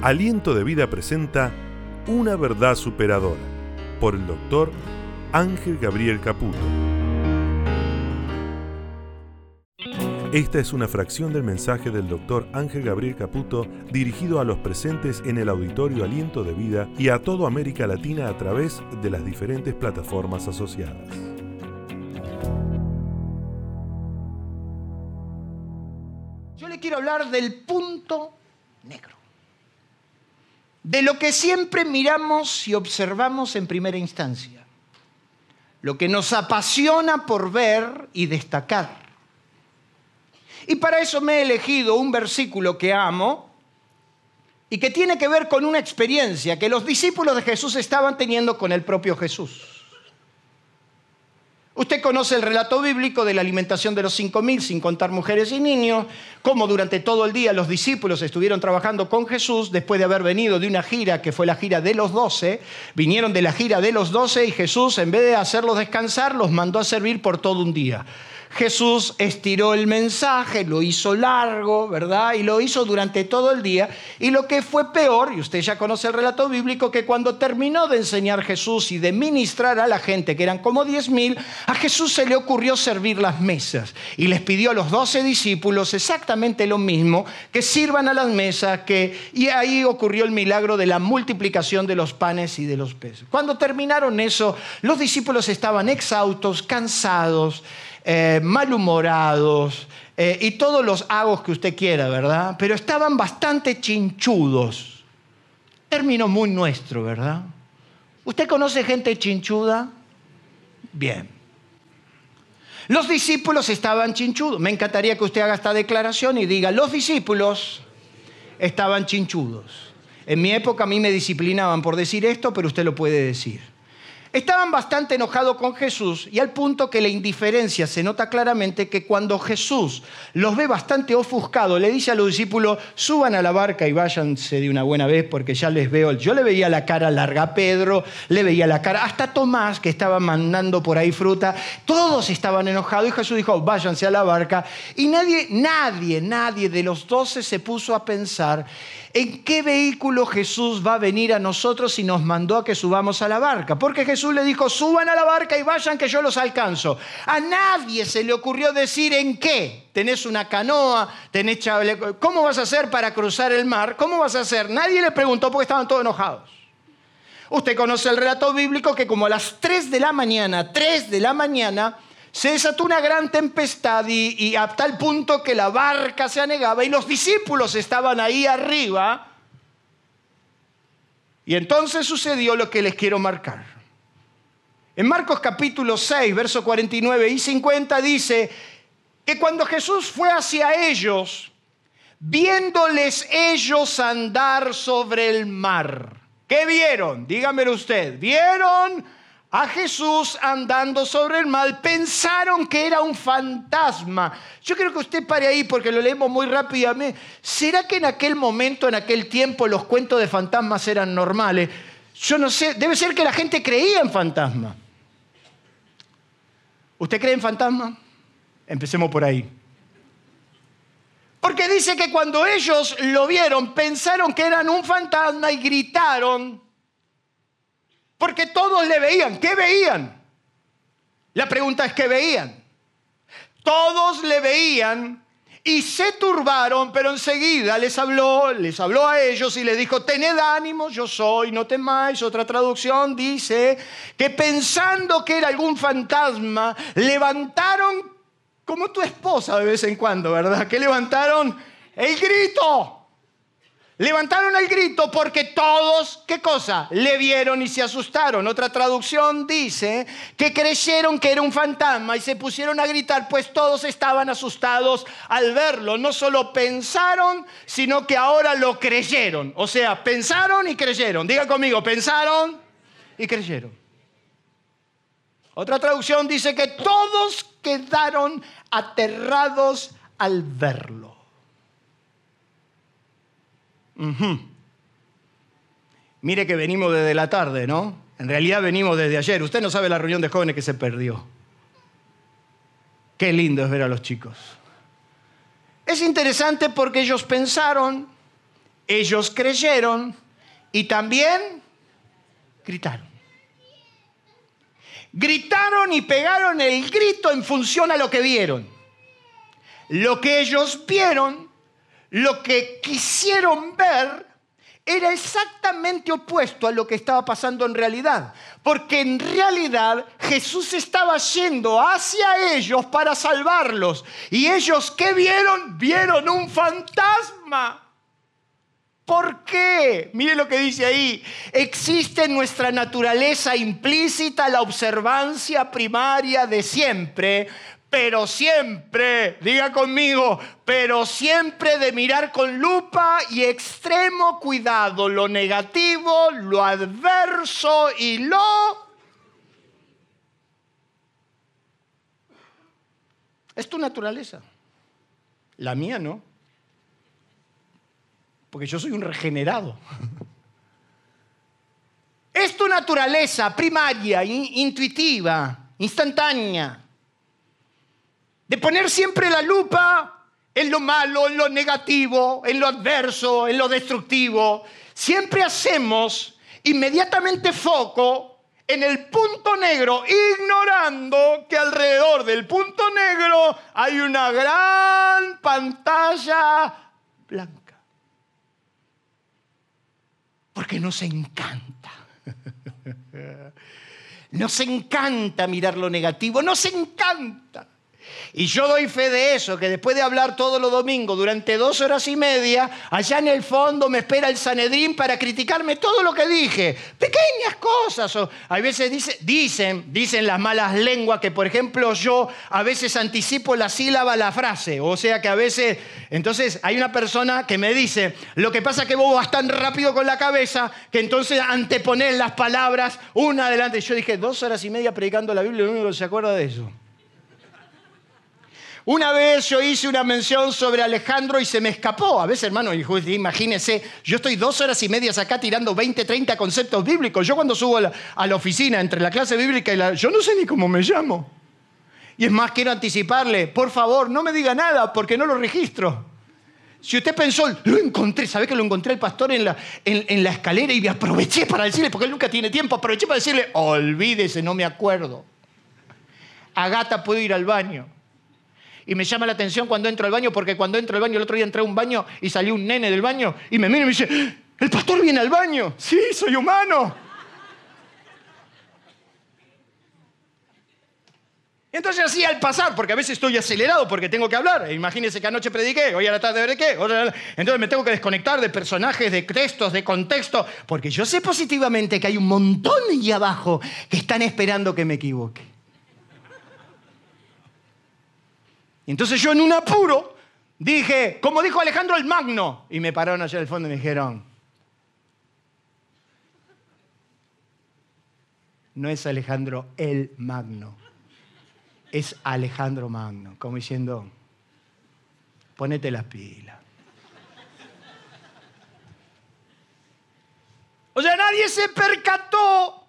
Aliento de Vida presenta Una verdad superadora por el doctor Ángel Gabriel Caputo. Esta es una fracción del mensaje del doctor Ángel Gabriel Caputo dirigido a los presentes en el auditorio Aliento de Vida y a toda América Latina a través de las diferentes plataformas asociadas. Yo le quiero hablar del punto negro. De lo que siempre miramos y observamos en primera instancia. Lo que nos apasiona por ver y destacar. Y para eso me he elegido un versículo que amo y que tiene que ver con una experiencia que los discípulos de Jesús estaban teniendo con el propio Jesús. Usted conoce el relato bíblico de la alimentación de los cinco mil, sin contar mujeres y niños, cómo durante todo el día los discípulos estuvieron trabajando con Jesús después de haber venido de una gira que fue la gira de los doce. Vinieron de la gira de los doce y Jesús, en vez de hacerlos descansar, los mandó a servir por todo un día. Jesús estiró el mensaje, lo hizo largo, ¿verdad? Y lo hizo durante todo el día. Y lo que fue peor, y usted ya conoce el relato bíblico, que cuando terminó de enseñar Jesús y de ministrar a la gente, que eran como diez mil, a Jesús se le ocurrió servir las mesas. Y les pidió a los doce discípulos exactamente lo mismo, que sirvan a las mesas, que... y ahí ocurrió el milagro de la multiplicación de los panes y de los peces. Cuando terminaron eso, los discípulos estaban exhaustos, cansados, eh, malhumorados eh, y todos los agos que usted quiera, ¿verdad? Pero estaban bastante chinchudos. Término muy nuestro, ¿verdad? ¿Usted conoce gente chinchuda? Bien. Los discípulos estaban chinchudos. Me encantaría que usted haga esta declaración y diga, los discípulos estaban chinchudos. En mi época a mí me disciplinaban por decir esto, pero usted lo puede decir. Estaban bastante enojados con Jesús y al punto que la indiferencia se nota claramente que cuando Jesús los ve bastante ofuscados, le dice a los discípulos, suban a la barca y váyanse de una buena vez porque ya les veo. Yo le veía la cara larga a Pedro, le veía la cara hasta Tomás que estaba mandando por ahí fruta. Todos estaban enojados y Jesús dijo, váyanse a la barca. Y nadie, nadie, nadie de los doce se puso a pensar ¿En qué vehículo Jesús va a venir a nosotros y nos mandó a que subamos a la barca? Porque Jesús le dijo, suban a la barca y vayan que yo los alcanzo. A nadie se le ocurrió decir en qué. Tenés una canoa, tenés ¿Cómo vas a hacer para cruzar el mar? ¿Cómo vas a hacer? Nadie le preguntó porque estaban todos enojados. Usted conoce el relato bíblico que como a las 3 de la mañana, 3 de la mañana, se desató una gran tempestad y, a tal punto que la barca se anegaba y los discípulos estaban ahí arriba. Y entonces sucedió lo que les quiero marcar. En Marcos capítulo 6, verso 49 y 50 dice que cuando Jesús fue hacia ellos, viéndoles ellos andar sobre el mar, ¿qué vieron? Dígamelo usted, ¿vieron? A Jesús andando sobre el mar, pensaron que era un fantasma. Yo quiero que usted pare ahí porque lo leemos muy rápidamente. ¿Será que en aquel momento, en aquel tiempo, los cuentos de fantasmas eran normales? Yo no sé, debe ser que la gente creía en fantasmas. ¿Usted cree en fantasmas? Empecemos por ahí. Porque dice que cuando ellos lo vieron, pensaron que eran un fantasma y gritaron, porque todos le veían. ¿Qué veían? La pregunta es, ¿qué veían? Todos le veían y se turbaron, pero enseguida les habló, les habló a ellos y les dijo, tened ánimo, yo soy, no temáis. Otra traducción dice que pensando que era algún fantasma, levantaron, como tu esposa de vez en cuando, ¿verdad? Que levantaron el grito. Levantaron el grito porque todos, ¿qué cosa? Le vieron y se asustaron. Otra traducción dice que creyeron que era un fantasma y se pusieron a gritar, pues todos estaban asustados al verlo. No solo pensaron, sino que ahora lo creyeron. O sea, pensaron y creyeron. Diga conmigo, pensaron y creyeron. Otra traducción dice que todos quedaron aterrados al verlo. Mire que venimos desde la tarde, ¿no? En realidad venimos desde ayer. Usted no sabe la reunión de jóvenes que se perdió. Qué lindo es ver a los chicos. Es interesante porque ellos pensaron Ellos creyeron y también gritaron. Gritaron y pegaron el grito en función a lo que vieron. Lo que ellos vieron, lo que quisieron ver, era exactamente opuesto a lo que estaba pasando en realidad. Porque en realidad Jesús estaba yendo hacia ellos para salvarlos. Y ellos, ¿qué vieron? Vieron un fantasma. ¿Por qué? Mire lo que dice ahí. Existe en nuestra naturaleza implícita la observancia primaria de siempre, pero siempre, diga conmigo, pero siempre de mirar con lupa y extremo cuidado lo negativo, lo adverso y lo... Es tu naturaleza. La mía no. Porque yo soy un regenerado. Es tu naturaleza primaria, intuitiva, instantánea de poner siempre la lupa en lo malo, en lo negativo, en lo adverso, en lo destructivo. Siempre hacemos inmediatamente foco en el punto negro, ignorando que alrededor del punto negro hay una gran pantalla blanca. Porque nos encanta. Nos encanta mirar lo negativo, nos encanta. Y yo doy fe de eso, que después de hablar todos los domingos durante dos horas y media, allá en el fondo me espera el Sanedrín para criticarme todo lo que dije. Pequeñas cosas. O, a veces dicen, dicen las malas lenguas que, por ejemplo, yo a veces anticipo la sílaba a la frase. O sea que a veces, entonces hay una persona que me dice, lo que pasa es que vos vas tan rápido con la cabeza que entonces antepones las palabras una adelante. Yo dije, dos horas y media predicando la Biblia, lo único que se acuerda de eso. Una vez yo hice una mención sobre Alejandro y se me escapó. A veces, hermano, imagínese, yo estoy dos horas y media acá tirando 20, 30 conceptos bíblicos. Yo cuando subo a la, oficina entre la clase bíblica y la... Yo no sé ni cómo me llamo. Y es más, quiero anticiparle, por favor, no me diga nada porque no lo registro. Si usted pensó, lo encontré, ¿sabe que lo encontré el pastor en la, en la escalera y me aproveché para decirle, porque él nunca tiene tiempo, aproveché para decirle, olvídese, no me acuerdo. Agata puede ir al baño. Y me llama la atención cuando entro al baño, porque cuando entro al baño, el otro día entré a un baño y salió un nene del baño y me mira y me dice, el pastor viene al baño. Sí, soy humano. Entonces así al pasar, porque a veces estoy acelerado porque tengo que hablar. Imagínense que anoche prediqué, hoy a la tarde veré qué. Entonces me tengo que desconectar de personajes, de textos, de contexto, porque yo sé positivamente que hay un montón ahí abajo que están esperando que me equivoque. Entonces yo en un apuro dije, como dijo Alejandro el Magno, y me pararon allá al fondo y me dijeron, no es Alejandro el Magno, es Alejandro Magno, como diciendo, ponete las pilas. O sea, nadie se percató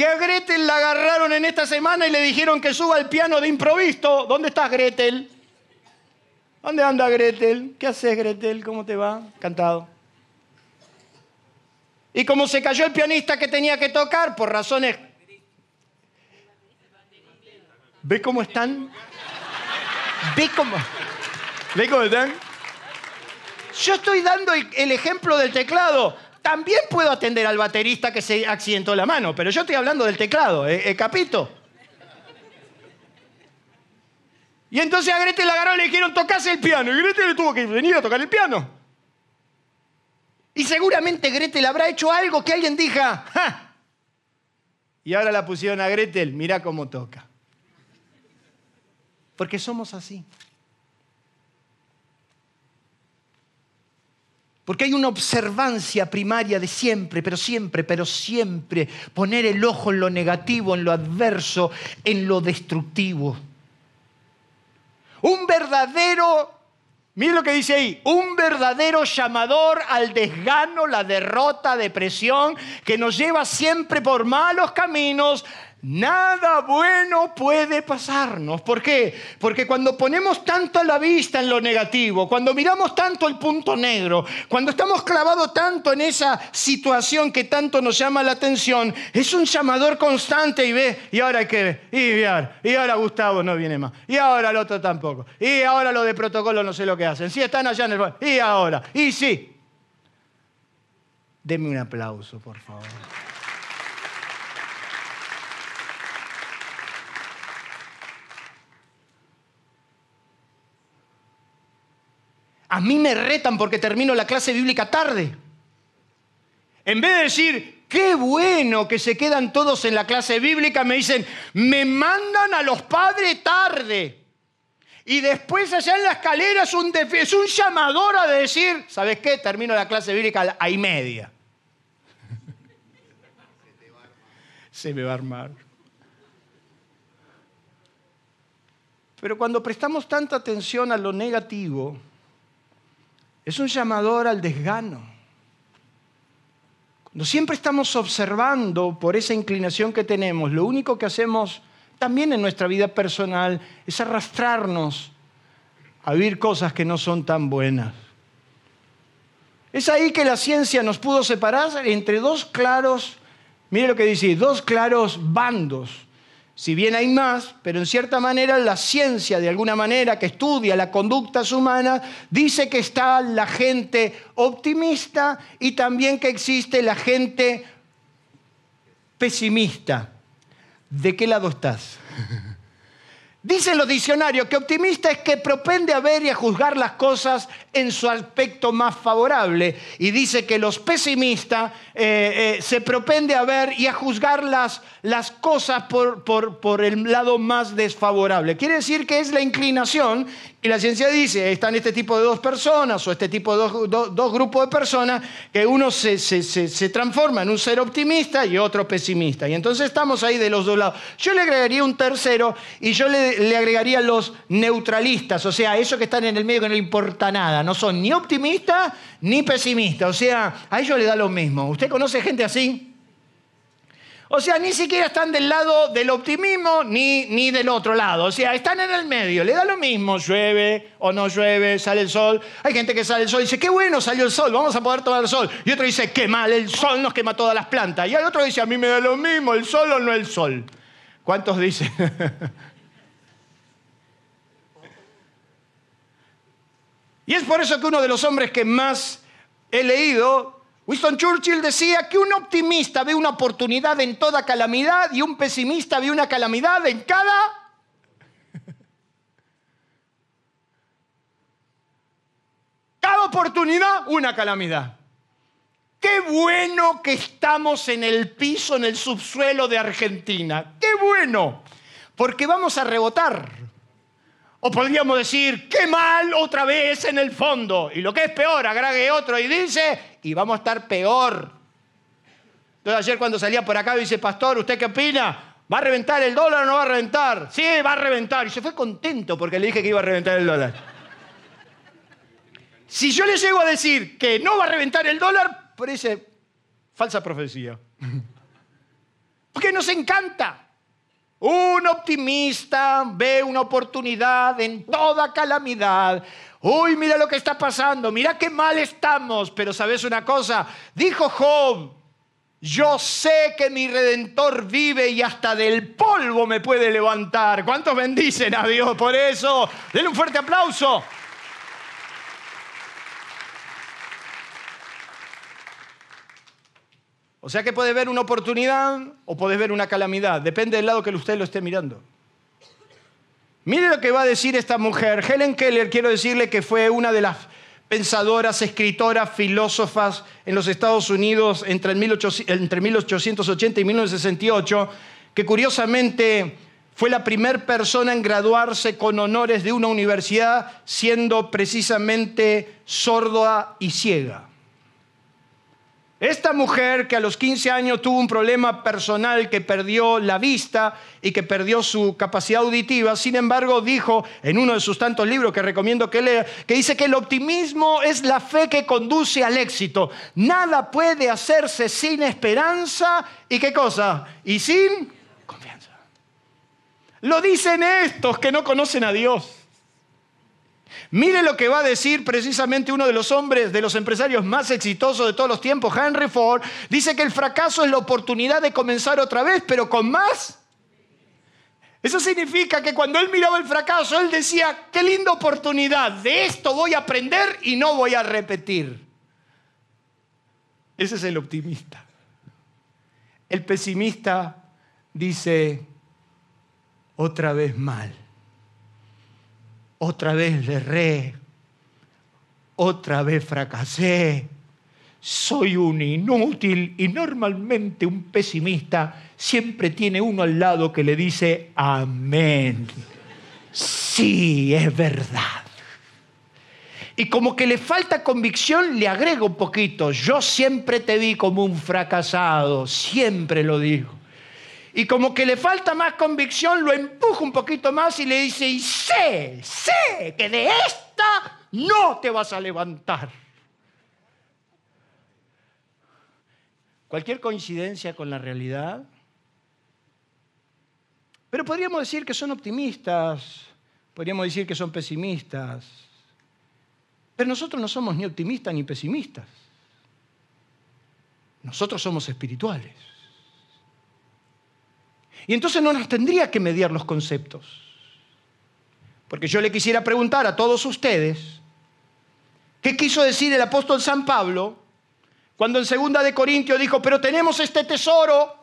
que a Gretel la agarraron en esta semana y le dijeron que suba al piano de improviso. ¿Dónde estás, Gretel? ¿Dónde anda Gretel? ¿Qué haces, Gretel? ¿Cómo te va? Cantado. Y como se cayó el pianista que tenía que tocar, por razones... ¿Ve cómo están? ¿Ve cómo, ¿Ve cómo están? Yo estoy dando el ejemplo del teclado. También puedo atender al baterista que se accidentó la mano, pero yo estoy hablando del teclado, ¿eh? capito? Y entonces a Gretel la agarró y le dijeron, tocase el piano. Y Gretel le tuvo que venir a tocar el piano. Y seguramente Gretel habrá hecho algo que alguien diga, ¡ja! Y ahora la pusieron a Gretel, mira cómo toca. Porque somos así. Porque hay una observancia primaria de siempre, pero siempre, pero siempre poner el ojo en lo negativo, en lo adverso, en lo destructivo. Un verdadero, mire lo que dice ahí, un verdadero llamador al desgano, la derrota, depresión, que nos lleva siempre por malos caminos, Nada bueno puede pasarnos. ¿Por qué? Porque cuando ponemos tanto la vista en lo negativo, cuando miramos tanto el punto negro, cuando estamos clavados tanto en esa situación que tanto nos llama la atención, es un llamador constante y ve, y ahora hay que ver, y ahora, y ahora Gustavo no viene más, y ahora el otro tampoco, y ahora lo de protocolo no sé lo que hacen, si están allá en el... y ahora, y sí. Deme un aplauso, por favor. A mí me retan porque termino la clase bíblica tarde. En vez de decir, qué bueno que se quedan todos en la clase bíblica, me dicen, me mandan a los padres tarde. Y después allá en la escalera es un, es un llamador a decir, ¿sabes qué? Termino la clase bíblica a y media. Se me va a armar. Pero cuando prestamos tanta atención a lo negativo, es un llamador al desgano. Cuando siempre estamos observando por esa inclinación que tenemos, lo único que hacemos también en nuestra vida personal es arrastrarnos a vivir cosas que no son tan buenas. Es ahí que la ciencia nos pudo separar entre dos claros, mire lo que dice, dos claros bandos si bien hay más, pero en cierta manera la ciencia, de alguna manera, que estudia las conductas humanas, dice que está la gente optimista y también que existe la gente pesimista. ¿De qué lado estás? Dicen los diccionarios que optimista es que propende a ver y a juzgar las cosas en su aspecto más favorable. Y dice que los pesimistas eh, eh, se propende a ver y a juzgar las, las cosas por, por, el lado más desfavorable. Quiere decir que es la inclinación y la ciencia dice, están este tipo de dos personas o este tipo de dos, grupos de personas, que uno se, se, transforma en un ser optimista y otro pesimista. Y entonces estamos ahí de los dos lados. Yo le agregaría un tercero y yo le, le agregaría los neutralistas, o sea, esos que están en el medio que no importa nada, no son ni optimistas ni pesimistas, o sea, a ellos le da lo mismo. ¿Usted conoce gente así? O sea, ni siquiera están del lado del optimismo ni, ni del otro lado. O sea, están en el medio. Le da lo mismo, llueve o no llueve, sale el sol. Hay gente que sale el sol y dice, qué bueno salió el sol, vamos a poder tomar el sol. Y otro dice, qué mal, el sol nos quema todas las plantas. Y hay otro dice, a mí me da lo mismo, el sol o no el sol. ¿Cuántos dicen? y es por eso que uno de los hombres que más he leído Winston Churchill decía que un optimista ve una oportunidad en toda calamidad y un pesimista ve una calamidad en cada... Cada oportunidad, una calamidad. Qué bueno que estamos en el piso, en el subsuelo de Argentina. Qué bueno, porque vamos a rebotar. O podríamos decir, qué mal otra vez en el fondo. Y lo que es peor, agregue otro y dice, y vamos a estar peor. Entonces ayer cuando salía por acá dice, pastor, ¿usted qué opina? ¿Va a reventar el dólar o no va a reventar? Sí, va a reventar. Y se fue contento porque le dije que iba a reventar el dólar. Si yo le llego a decir que no va a reventar el dólar, parece falsa profecía. Porque nos encanta. Un optimista ve una oportunidad en toda calamidad. Uy, mira lo que está pasando, mira qué mal estamos. Pero sabes una cosa, dijo Job, yo sé que mi redentor vive y hasta del polvo me puede levantar. ¿Cuántos bendicen a Dios por eso? Denle un fuerte aplauso. O sea que puede ver una oportunidad o puede ver una calamidad, depende del lado que usted lo esté mirando. Mire lo que va a decir esta mujer. Helen Keller, quiero decirle que fue una de las pensadoras, escritoras, filósofas en los Estados Unidos entre, 1880 y 1968, que curiosamente fue la primera persona en graduarse con honores de una universidad siendo precisamente sorda y ciega. Esta mujer que a los 15 años tuvo un problema personal, que perdió la vista y que perdió su capacidad auditiva, sin embargo dijo en uno de sus tantos libros que recomiendo que lea, que dice que el optimismo es la fe que conduce al éxito. Nada puede hacerse sin esperanza y qué cosa, y sin confianza. Lo dicen estos que no conocen a Dios. Mire lo que va a decir precisamente uno de los hombres, de los empresarios más exitosos de todos los tiempos, Henry Ford. Dice que el fracaso es la oportunidad de comenzar otra vez, pero con más. Eso significa que cuando él miraba el fracaso, él decía, qué linda oportunidad, de esto voy a aprender y no voy a repetir. Ese es el optimista. El pesimista dice, otra vez mal otra vez le erré, otra vez fracasé, soy un inútil y normalmente un pesimista siempre tiene uno al lado que le dice, amén. Sí, es verdad. Y como que le falta convicción, le agrego un poquito. Yo siempre te vi como un fracasado, siempre lo digo y como que le falta más convicción, lo empuja un poquito más y le dice, y sé, sé que de esta no te vas a levantar. Cualquier coincidencia con la realidad. Pero podríamos decir que son optimistas, podríamos decir que son pesimistas. Pero nosotros no somos ni optimistas ni pesimistas. Nosotros somos espirituales. Y entonces no nos tendría que mediar los conceptos. Porque yo le quisiera preguntar a todos ustedes, ¿qué quiso decir el apóstol San Pablo cuando en segunda de Corintios dijo, pero tenemos este tesoro,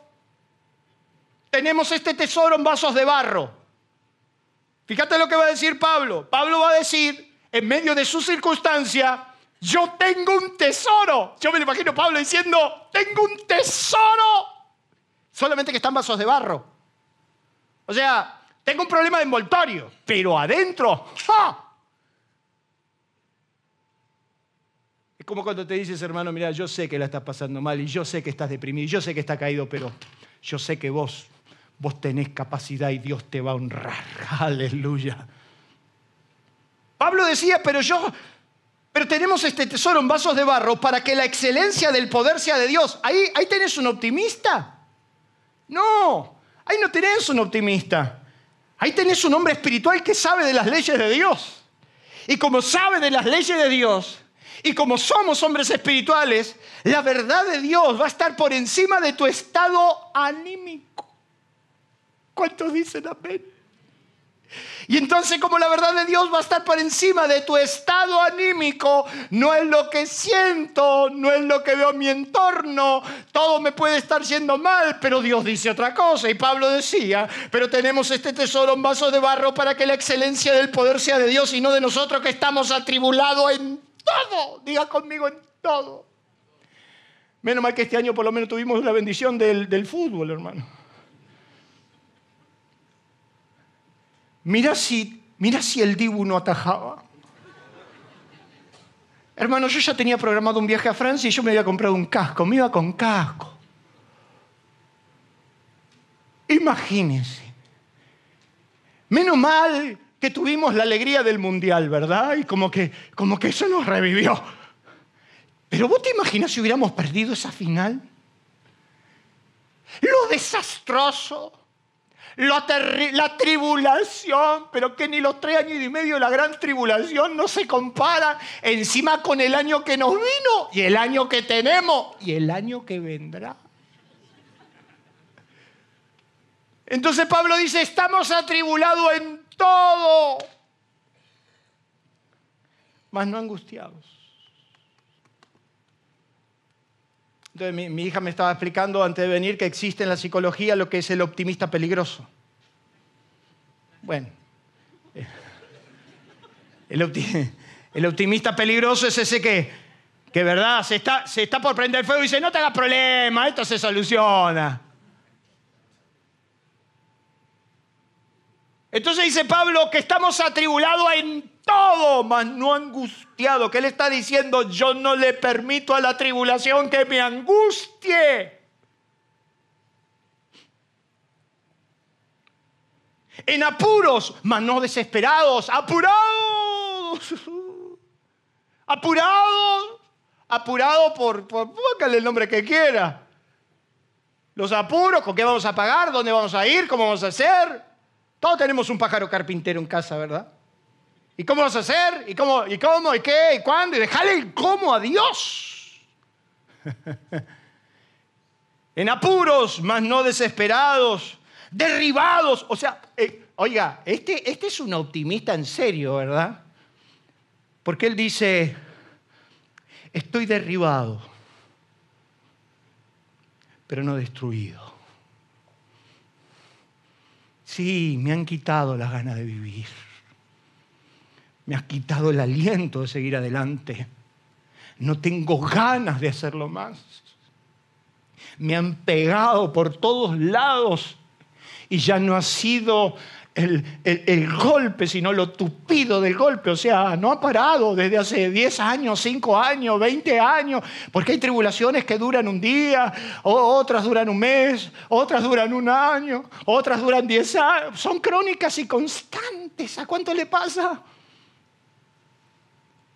tenemos este tesoro en vasos de barro? Fíjate lo que va a decir Pablo. Pablo va a decir, en medio de su circunstancia, yo tengo un tesoro. Yo me imagino Pablo diciendo, tengo un tesoro solamente que están vasos de barro. O sea, tengo un problema de envoltorio, pero adentro, Es como cuando te dices, hermano, mira, yo sé que la estás pasando mal y yo sé que estás deprimido y yo sé que estás caído, pero yo sé que vos, vos tenés capacidad y Dios te va a honrar. Aleluya. Pablo decía, pero yo, pero tenemos este tesoro en vasos de barro para que la excelencia del poder sea de Dios. Ahí, ahí tenés un optimista. No, ahí no tenés un optimista. Ahí tenés un hombre espiritual que sabe de las leyes de Dios. Y como sabe de las leyes de Dios, y como somos hombres espirituales, la verdad de Dios va a estar por encima de tu estado anímico. ¿Cuántos dicen amén? Y entonces como la verdad de Dios va a estar por encima de tu estado anímico, no es lo que siento, no es lo que veo en mi entorno, todo me puede estar yendo mal, pero Dios dice otra cosa. Y Pablo decía, pero tenemos este tesoro en vaso de barro para que la excelencia del poder sea de Dios y no de nosotros que estamos atribulados en todo. Diga conmigo en todo. Menos mal que este año por lo menos tuvimos la bendición del, del fútbol, hermano. Mira si, si el Dibu no atajaba. Hermano, yo ya tenía programado un viaje a Francia y yo me había comprado un casco. Me iba con casco. Imagínense. Menos mal que tuvimos la alegría del mundial, ¿verdad? Y como que, como que eso nos revivió. Pero vos te imaginas si hubiéramos perdido esa final? Lo desastroso, la, tribulación, pero que ni los tres años y medio de la gran tribulación no se comparan encima con el año que nos vino y el año que tenemos y el año que vendrá. Entonces Pablo dice, estamos atribulados en todo, mas no angustiados. Entonces mi, hija me estaba explicando antes de venir que existe en la psicología lo que es el optimista peligroso. Bueno, el, optimista peligroso es ese que, que verdad, se está, se está por prender fuego y dice, no te hagas problema, esto se soluciona. Entonces dice Pablo que estamos atribulados en todo, mas no angustiado. Que él está diciendo, yo no le permito a la tribulación que me angustie. En apuros, mas no desesperados, apurados. Apurados, apurado por, por póngale el nombre que quiera. los apuros, con qué vamos a pagar, dónde vamos a ir, cómo vamos a hacer. Todos tenemos un pájaro carpintero en casa, ¿verdad? ¿Y cómo vas a hacer? ¿Y cómo? ¿Y cómo? ¿Y qué? ¿Y cuándo? Y dejarle el cómo a Dios. en apuros, mas no desesperados, derribados. O sea, eh, oiga, este, este es un optimista en serio, ¿verdad? Porque él dice, estoy derribado, pero no destruido. Sí, me han quitado las ganas de vivir. Me has quitado el aliento de seguir adelante. No tengo ganas de hacerlo más. Me han pegado por todos lados y ya no ha sido el, golpe, sino lo tupido del golpe. O sea, no ha parado desde hace 10 años, 5 años, 20 años, porque hay tribulaciones que duran un día, otras duran un mes, otras duran un año, otras duran 10 años. Son crónicas y constantes. ¿A cuánto le pasa?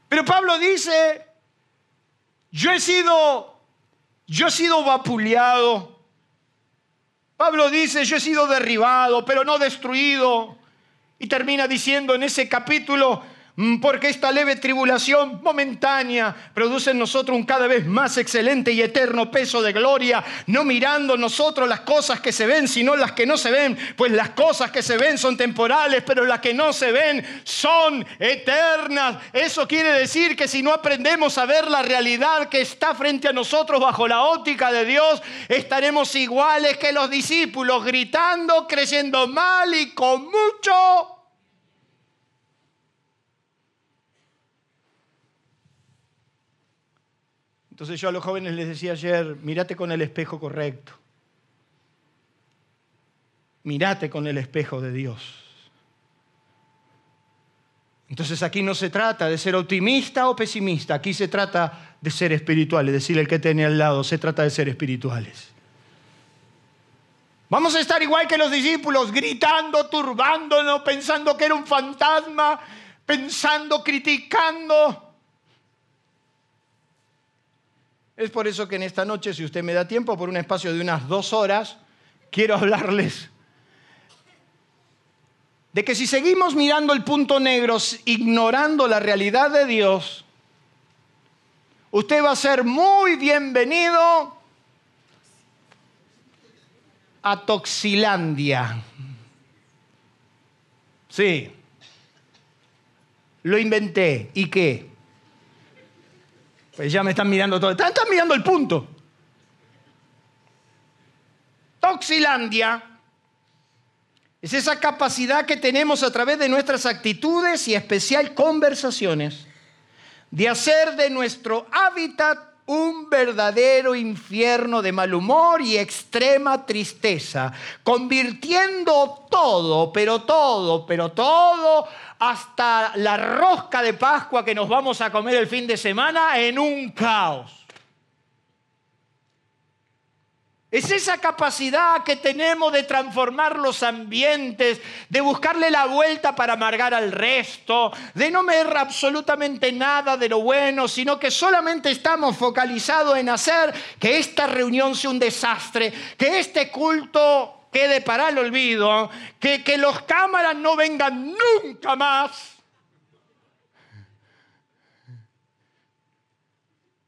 Pero Pablo dice, yo he sido, yo he sido vapuleado, Pablo dice, yo he sido derribado, pero no destruido. Y termina diciendo en ese capítulo, porque esta leve tribulación momentánea produce en nosotros un cada vez más excelente y eterno peso de gloria, no mirando nosotros las cosas que se ven, sino las que no se ven, pues las cosas que se ven son temporales, pero las que no se ven son eternas. Eso quiere decir que si no aprendemos a ver la realidad que está frente a nosotros bajo la óptica de Dios, estaremos iguales que los discípulos, gritando, creyendo mal y con mucho Entonces yo a los jóvenes les decía ayer, mírate con el espejo correcto. Mírate con el espejo de Dios. Entonces aquí no se trata de ser optimista o pesimista, aquí se trata de ser espirituales, decirle el que tiene al lado, se trata de ser espirituales. Vamos a estar igual que los discípulos, gritando, turbándonos, pensando que era un fantasma, pensando, criticando. Es por eso que en esta noche, si usted me da tiempo, por un espacio de unas dos horas, quiero hablarles de que si seguimos mirando el punto negro, ignorando la realidad de Dios, usted va a ser muy bienvenido a Toxilandia. Sí, lo inventé. ¿Y qué? Pues ya me están mirando todo. Están, mirando el punto. Toxilandia es esa capacidad que tenemos a través de nuestras actitudes y especial conversaciones de hacer de nuestro hábitat un verdadero infierno de mal humor y extrema tristeza, convirtiendo todo, pero todo, pero todo hasta la rosca de Pascua que nos vamos a comer el fin de semana en un caos. Es esa capacidad que tenemos de transformar los ambientes, de buscarle la vuelta para amargar al resto, de no ver absolutamente nada de lo bueno, sino que solamente estamos focalizados en hacer que esta reunión sea un desastre, que este culto quede para el olvido, que, que los cámaras no vengan nunca más.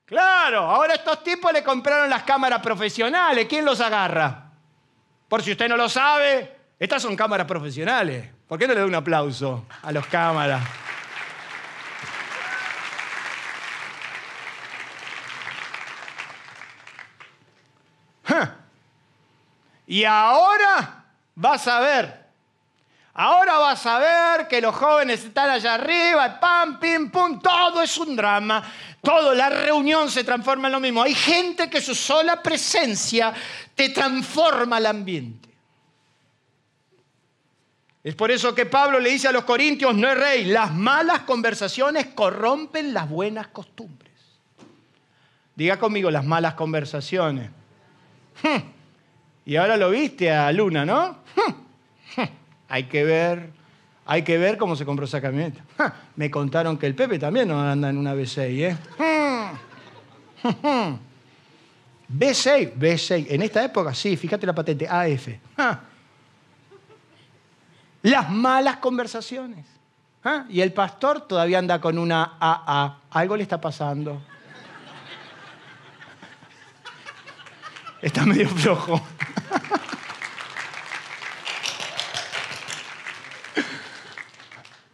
Claro, ahora estos tipos le compraron las cámaras profesionales. ¿Quién los agarra? Por si usted no lo sabe, estas son cámaras profesionales. ¿Por qué no le doy un aplauso a los cámaras? Y ahora vas a ver. Ahora vas a ver que los jóvenes están allá arriba, pam, pim, pum, todo es un drama. Todo, la reunión se transforma en lo mismo. Hay gente que su sola presencia te transforma el ambiente. Es por eso que Pablo le dice a los corintios, no es rey, las malas conversaciones corrompen las buenas costumbres. Diga conmigo las malas conversaciones. Y ahora lo viste a Luna, ¿no? Hay que ver, hay que ver cómo se compró esa camioneta. Me contaron que el Pepe también no anda en una V6, ¿eh? B6, B6. En esta época, sí, fíjate la patente, AF. Las malas conversaciones. Y el pastor todavía anda con una AA. Algo le está pasando. Está medio flojo.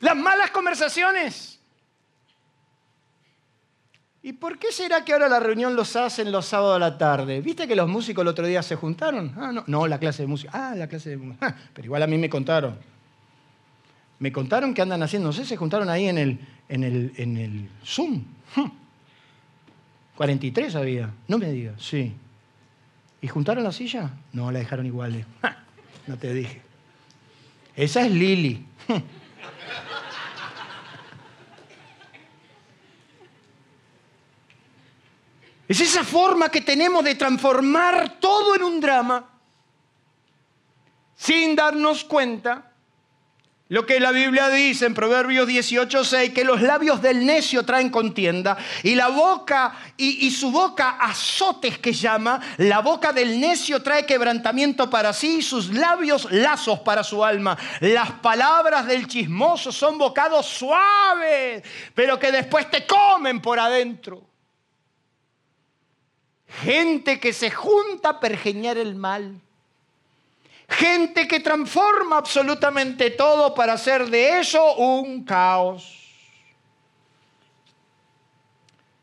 Las malas conversaciones. ¿Y por qué será que ahora la reunión los hacen los sábados a la tarde? ¿Viste que los músicos el otro día se juntaron? Ah, no, no, la clase de música. Ah, la clase de música. Ah, pero igual a mí me contaron. Me contaron que andan haciendo, no sé, se juntaron ahí en el, en el, en el Zoom. 43 había, no me digas, sí. ¿Y juntaron la silla? No, la dejaron igual. No te dije. Esa es Lili. Es esa forma que tenemos de transformar todo en un drama sin darnos cuenta lo que la Biblia dice en Proverbios 18:6, que los labios del necio traen contienda y la boca y, y, su boca azotes que llama, la boca del necio trae quebrantamiento para sí y sus labios lazos para su alma. Las palabras del chismoso son bocados suaves, pero que después te comen por adentro. Gente que se junta a pergeñar el mal. Gente que transforma absolutamente todo para hacer de eso un caos.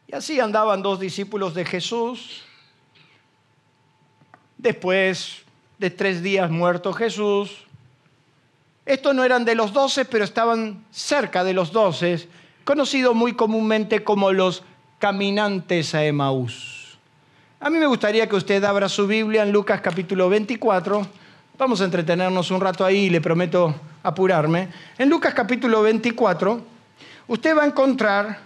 Y así andaban dos discípulos de Jesús. Después de tres días muerto Jesús. Estos no eran de los doce, pero estaban cerca de los doce, conocidos muy comúnmente como los caminantes a Emaús. A mí me gustaría que usted abra su Biblia en Lucas capítulo 24. Vamos a entretenernos un rato ahí y le prometo apurarme. En Lucas capítulo 24, usted va a encontrar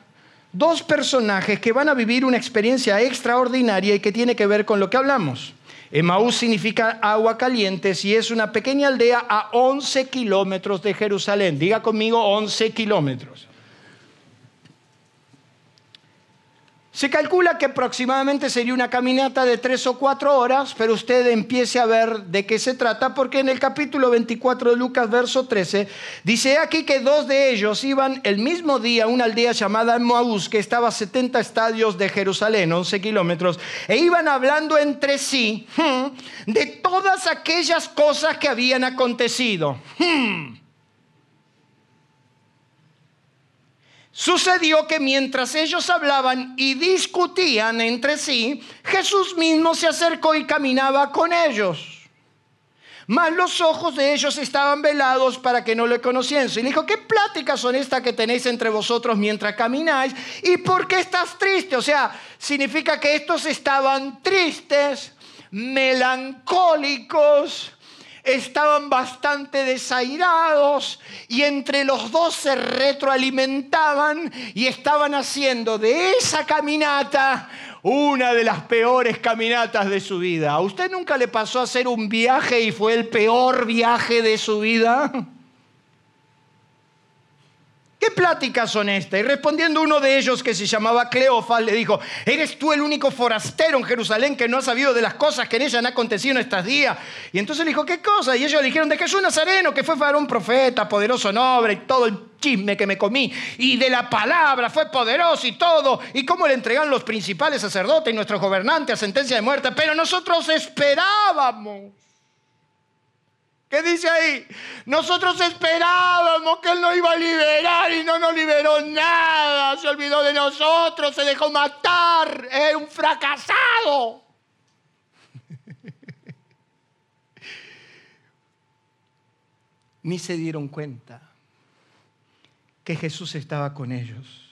dos personajes que van a vivir una experiencia extraordinaria y que tiene que ver con lo que hablamos. Emaús significa agua caliente y es una pequeña aldea a 11 kilómetros de Jerusalén. Diga conmigo 11 kilómetros. Se calcula que aproximadamente sería una caminata de tres o cuatro horas, pero usted empiece a ver de qué se trata, porque en el capítulo 24 de Lucas, verso 13, dice aquí que dos de ellos iban el mismo día a una aldea llamada Maús, que estaba a 70 estadios de Jerusalén, 11 kilómetros, e iban hablando entre sí hmm, de todas aquellas cosas que habían acontecido. Hmm. Sucedió que mientras ellos hablaban y discutían entre sí, Jesús mismo se acercó y caminaba con ellos. Mas los ojos de ellos estaban velados para que no le conociesen. Y dijo, ¿qué pláticas son estas que tenéis entre vosotros mientras camináis? ¿Y por qué estás triste? O sea, significa que estos estaban tristes, melancólicos, estaban bastante desairados y entre los dos se retroalimentaban y estaban haciendo de esa caminata una de las peores caminatas de su vida. ¿A usted nunca le pasó a hacer un viaje y fue el peor viaje de su vida? ¿Qué pláticas son estas? Y respondiendo uno de ellos que se llamaba Cleofas, le dijo, ¿eres tú el único forastero en Jerusalén que no ha sabido de las cosas que en ella han acontecido en estos días? Y entonces le dijo, ¿qué cosa? Y ellos le dijeron, de Jesús Nazareno, que fue varón profeta, poderoso noble, y todo el chisme que me comí, y de la palabra fue poderoso y todo, y cómo le entregaron los principales sacerdotes y nuestros gobernantes a sentencia de muerte, pero nosotros esperábamos ¿Qué dice ahí? Nosotros esperábamos que Él nos iba a liberar y no nos liberó nada. Se olvidó de nosotros, se dejó matar. Es un fracasado. Ni se dieron cuenta que Jesús estaba con ellos.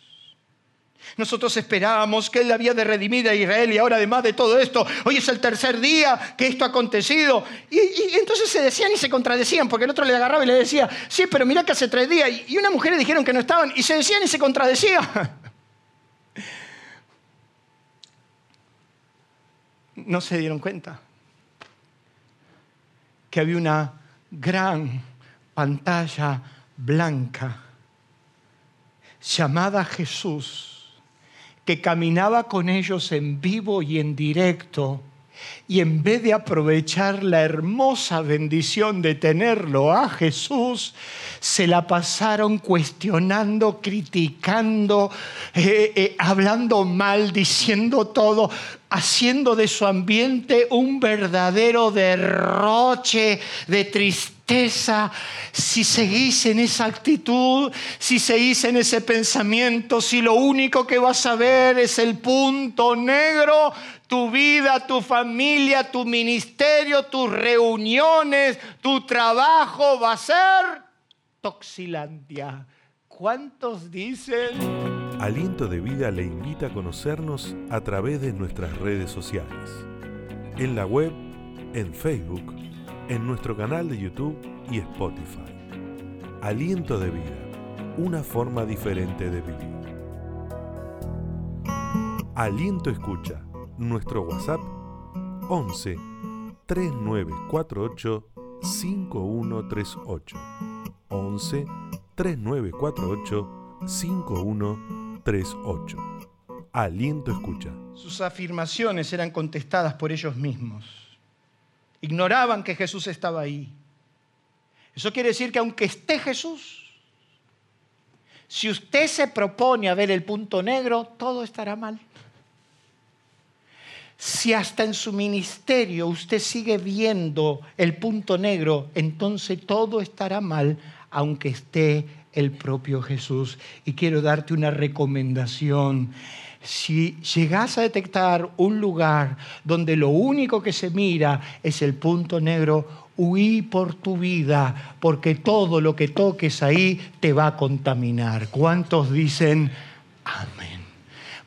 Nosotros esperábamos que Él había de redimir a Israel y ahora además de todo esto, hoy es el tercer día que esto ha acontecido. Y, entonces se decían y se contradecían, porque el otro le agarraba y le decía, sí, pero mira que hace tres días. Y una mujer le dijeron que no estaban y se decían y se contradecían. No se dieron cuenta que había una gran pantalla blanca llamada Jesús que caminaba con ellos en vivo y en directo y en vez de aprovechar la hermosa bendición de tenerlo a Jesús, se la pasaron cuestionando, criticando, eh, eh, hablando mal, diciendo todo, haciendo de su ambiente un verdadero derroche de tristeza. Si seguís en esa actitud, si seguís en ese pensamiento, si lo único que vas a ver es el punto negro, tu vida, tu familia, tu ministerio, tus reuniones, tu trabajo va a ser Toxilandia. ¿Cuántos dicen? Aliento de Vida le invita a conocernos a través de nuestras redes sociales. En la web, en Facebook, en nuestro canal de YouTube y Spotify. Aliento de Vida, una forma diferente de vivir. Aliento Escucha nuestro WhatsApp 11 3948 5138. 11 3948 5138. Aliento escucha. Sus afirmaciones eran contestadas por ellos mismos. Ignoraban que Jesús estaba ahí. Eso quiere decir que aunque esté Jesús, si usted se propone a ver el punto negro, todo estará mal. Si hasta en su ministerio usted sigue viendo el punto negro, entonces todo estará mal, aunque esté el propio Jesús. Y quiero darte una recomendación. Si llegas a detectar un lugar donde lo único que se mira es el punto negro, huí por tu vida, porque todo lo que toques ahí te va a contaminar. ¿Cuántos dicen amén?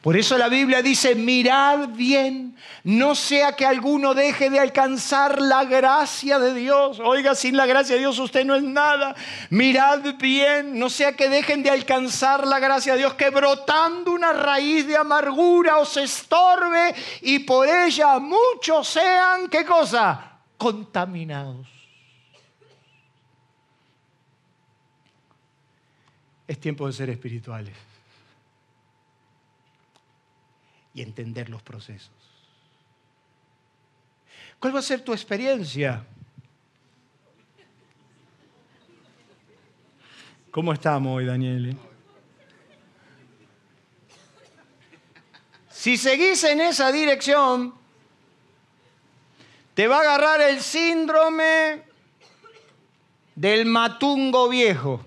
Por eso la Biblia dice, mirad bien, no sea que alguno deje de alcanzar la gracia de Dios. Oiga, sin la gracia de Dios usted no es nada. Mirad bien, no sea que dejen de alcanzar la gracia de Dios, que brotando una raíz de amargura os estorbe y por ella muchos sean, ¿qué cosa? Contaminados. Es tiempo de ser espirituales y entender los procesos. ¿Cuál va a ser tu experiencia? ¿Cómo estamos hoy, Daniel? Si seguís en esa dirección, te va a agarrar el síndrome del matungo viejo.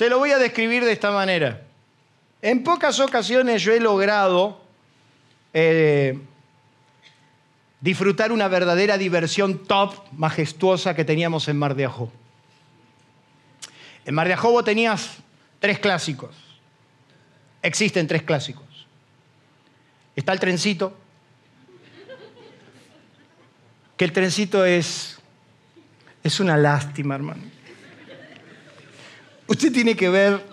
Se lo voy a describir de esta manera. En pocas ocasiones yo he logrado eh, disfrutar una verdadera diversión top, majestuosa que teníamos en Mar de Ajó. En Mar de Ajó tenías tres clásicos. Existen tres clásicos. Está el trencito, que el trencito es, es una lástima, hermano. Usted tiene que ver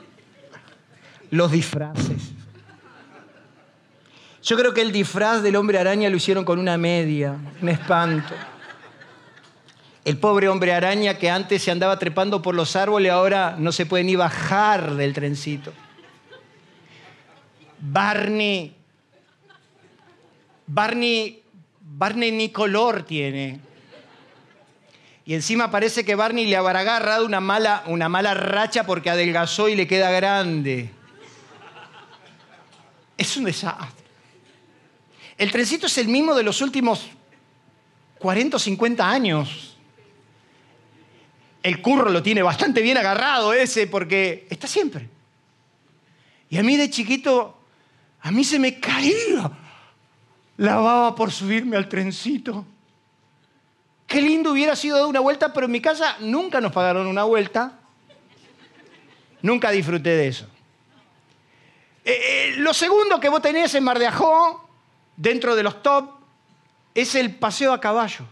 los disfraces. Yo creo que el disfraz del hombre araña lo hicieron con una media, un espanto. El pobre hombre araña que antes se andaba trepando por los árboles, ahora no se puede ni bajar del trencito. Barney, Barney, Barney ni color tiene. Y encima parece que Barney le habrá agarrado una mala, una mala racha porque adelgazó y le queda grande. Es un desastre. El trencito es el mismo de los últimos 40 o 50 años. El curro lo tiene bastante bien agarrado ese porque está siempre. Y a mí de chiquito, a mí se me caía la baba por subirme al trencito. Qué lindo hubiera sido dar una vuelta, pero en mi casa nunca nos pagaron una vuelta. Nunca disfruté de eso. Eh, eh, lo segundo que vos tenés en Mar de dentro de los top, es el paseo a caballo.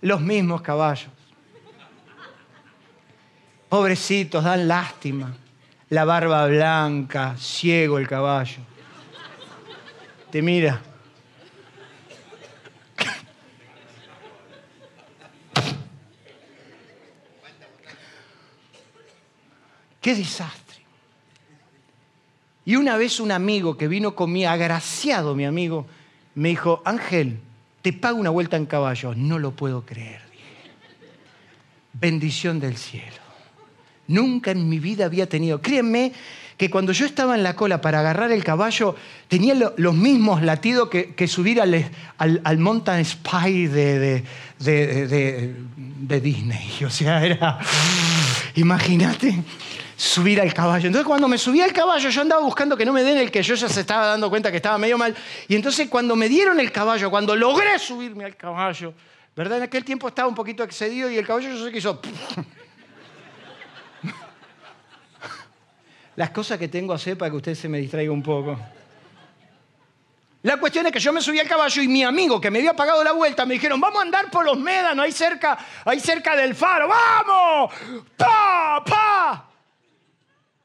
Los mismos caballos. Pobrecitos, dan lástima. La barba blanca, ciego el caballo. Te mira. Qué desastre. Y una vez un amigo que vino conmigo, agraciado mi amigo, me dijo, Ángel, te pago una vuelta en caballo. No lo puedo creer, dije. Bendición del cielo. Nunca en mi vida había tenido. Créanme que cuando yo estaba en la cola para agarrar el caballo, tenía los mismos latidos que, subir al, al, Mountain Spy de, de, Disney. O sea, era. Imagínate subir al caballo. Entonces cuando me subí al caballo yo andaba buscando que no me den el que yo ya se estaba dando cuenta que estaba medio mal. Y entonces cuando me dieron el caballo, cuando logré subirme al caballo, ¿verdad? En aquel tiempo estaba un poquito excedido y el caballo yo sé que hizo... Las cosas que tengo a hacer para que usted se me distraiga un poco. La cuestión es que yo me subí al caballo y mi amigo que me había pagado la vuelta me dijeron, vamos a andar por los médanos, ahí cerca, ahí cerca del faro, ¡vamos! ¡Pa! ¡Pa!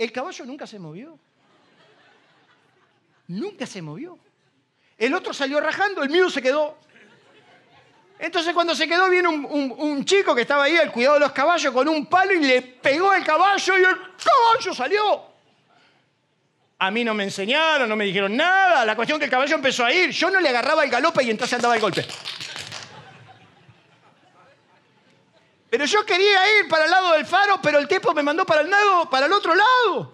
El caballo nunca se movió. Nunca se movió. El otro salió rajando, el mío se quedó. Entonces cuando se quedó viene un, chico que estaba ahí al cuidado de los caballos con un palo y le pegó al caballo y el caballo salió. A mí no me enseñaron, no me dijeron nada. La cuestión es que el caballo empezó a ir. Yo no le agarraba el galope y entonces andaba el golpe. Pero yo quería ir para el lado del faro, pero el tipo me mandó para el, lado, para el otro lado.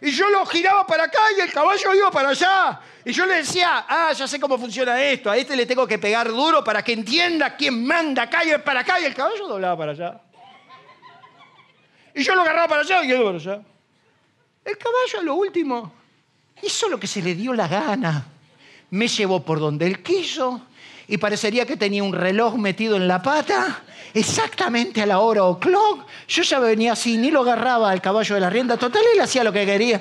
Y yo lo giraba para acá y el caballo iba para allá. Y yo le decía, ah, ya sé cómo funciona esto. A este le tengo que pegar duro para que entienda quién manda acá y para acá. Y el caballo doblaba para allá. Y yo lo agarraba para allá y él para allá. El caballo, a lo último, hizo lo que se le dio la gana. Me llevó por donde él quiso y parecería que tenía un reloj metido en la pata exactamente a la hora o clock. Yo ya venía así, ni lo agarraba al caballo de la rienda total, él hacía lo que quería.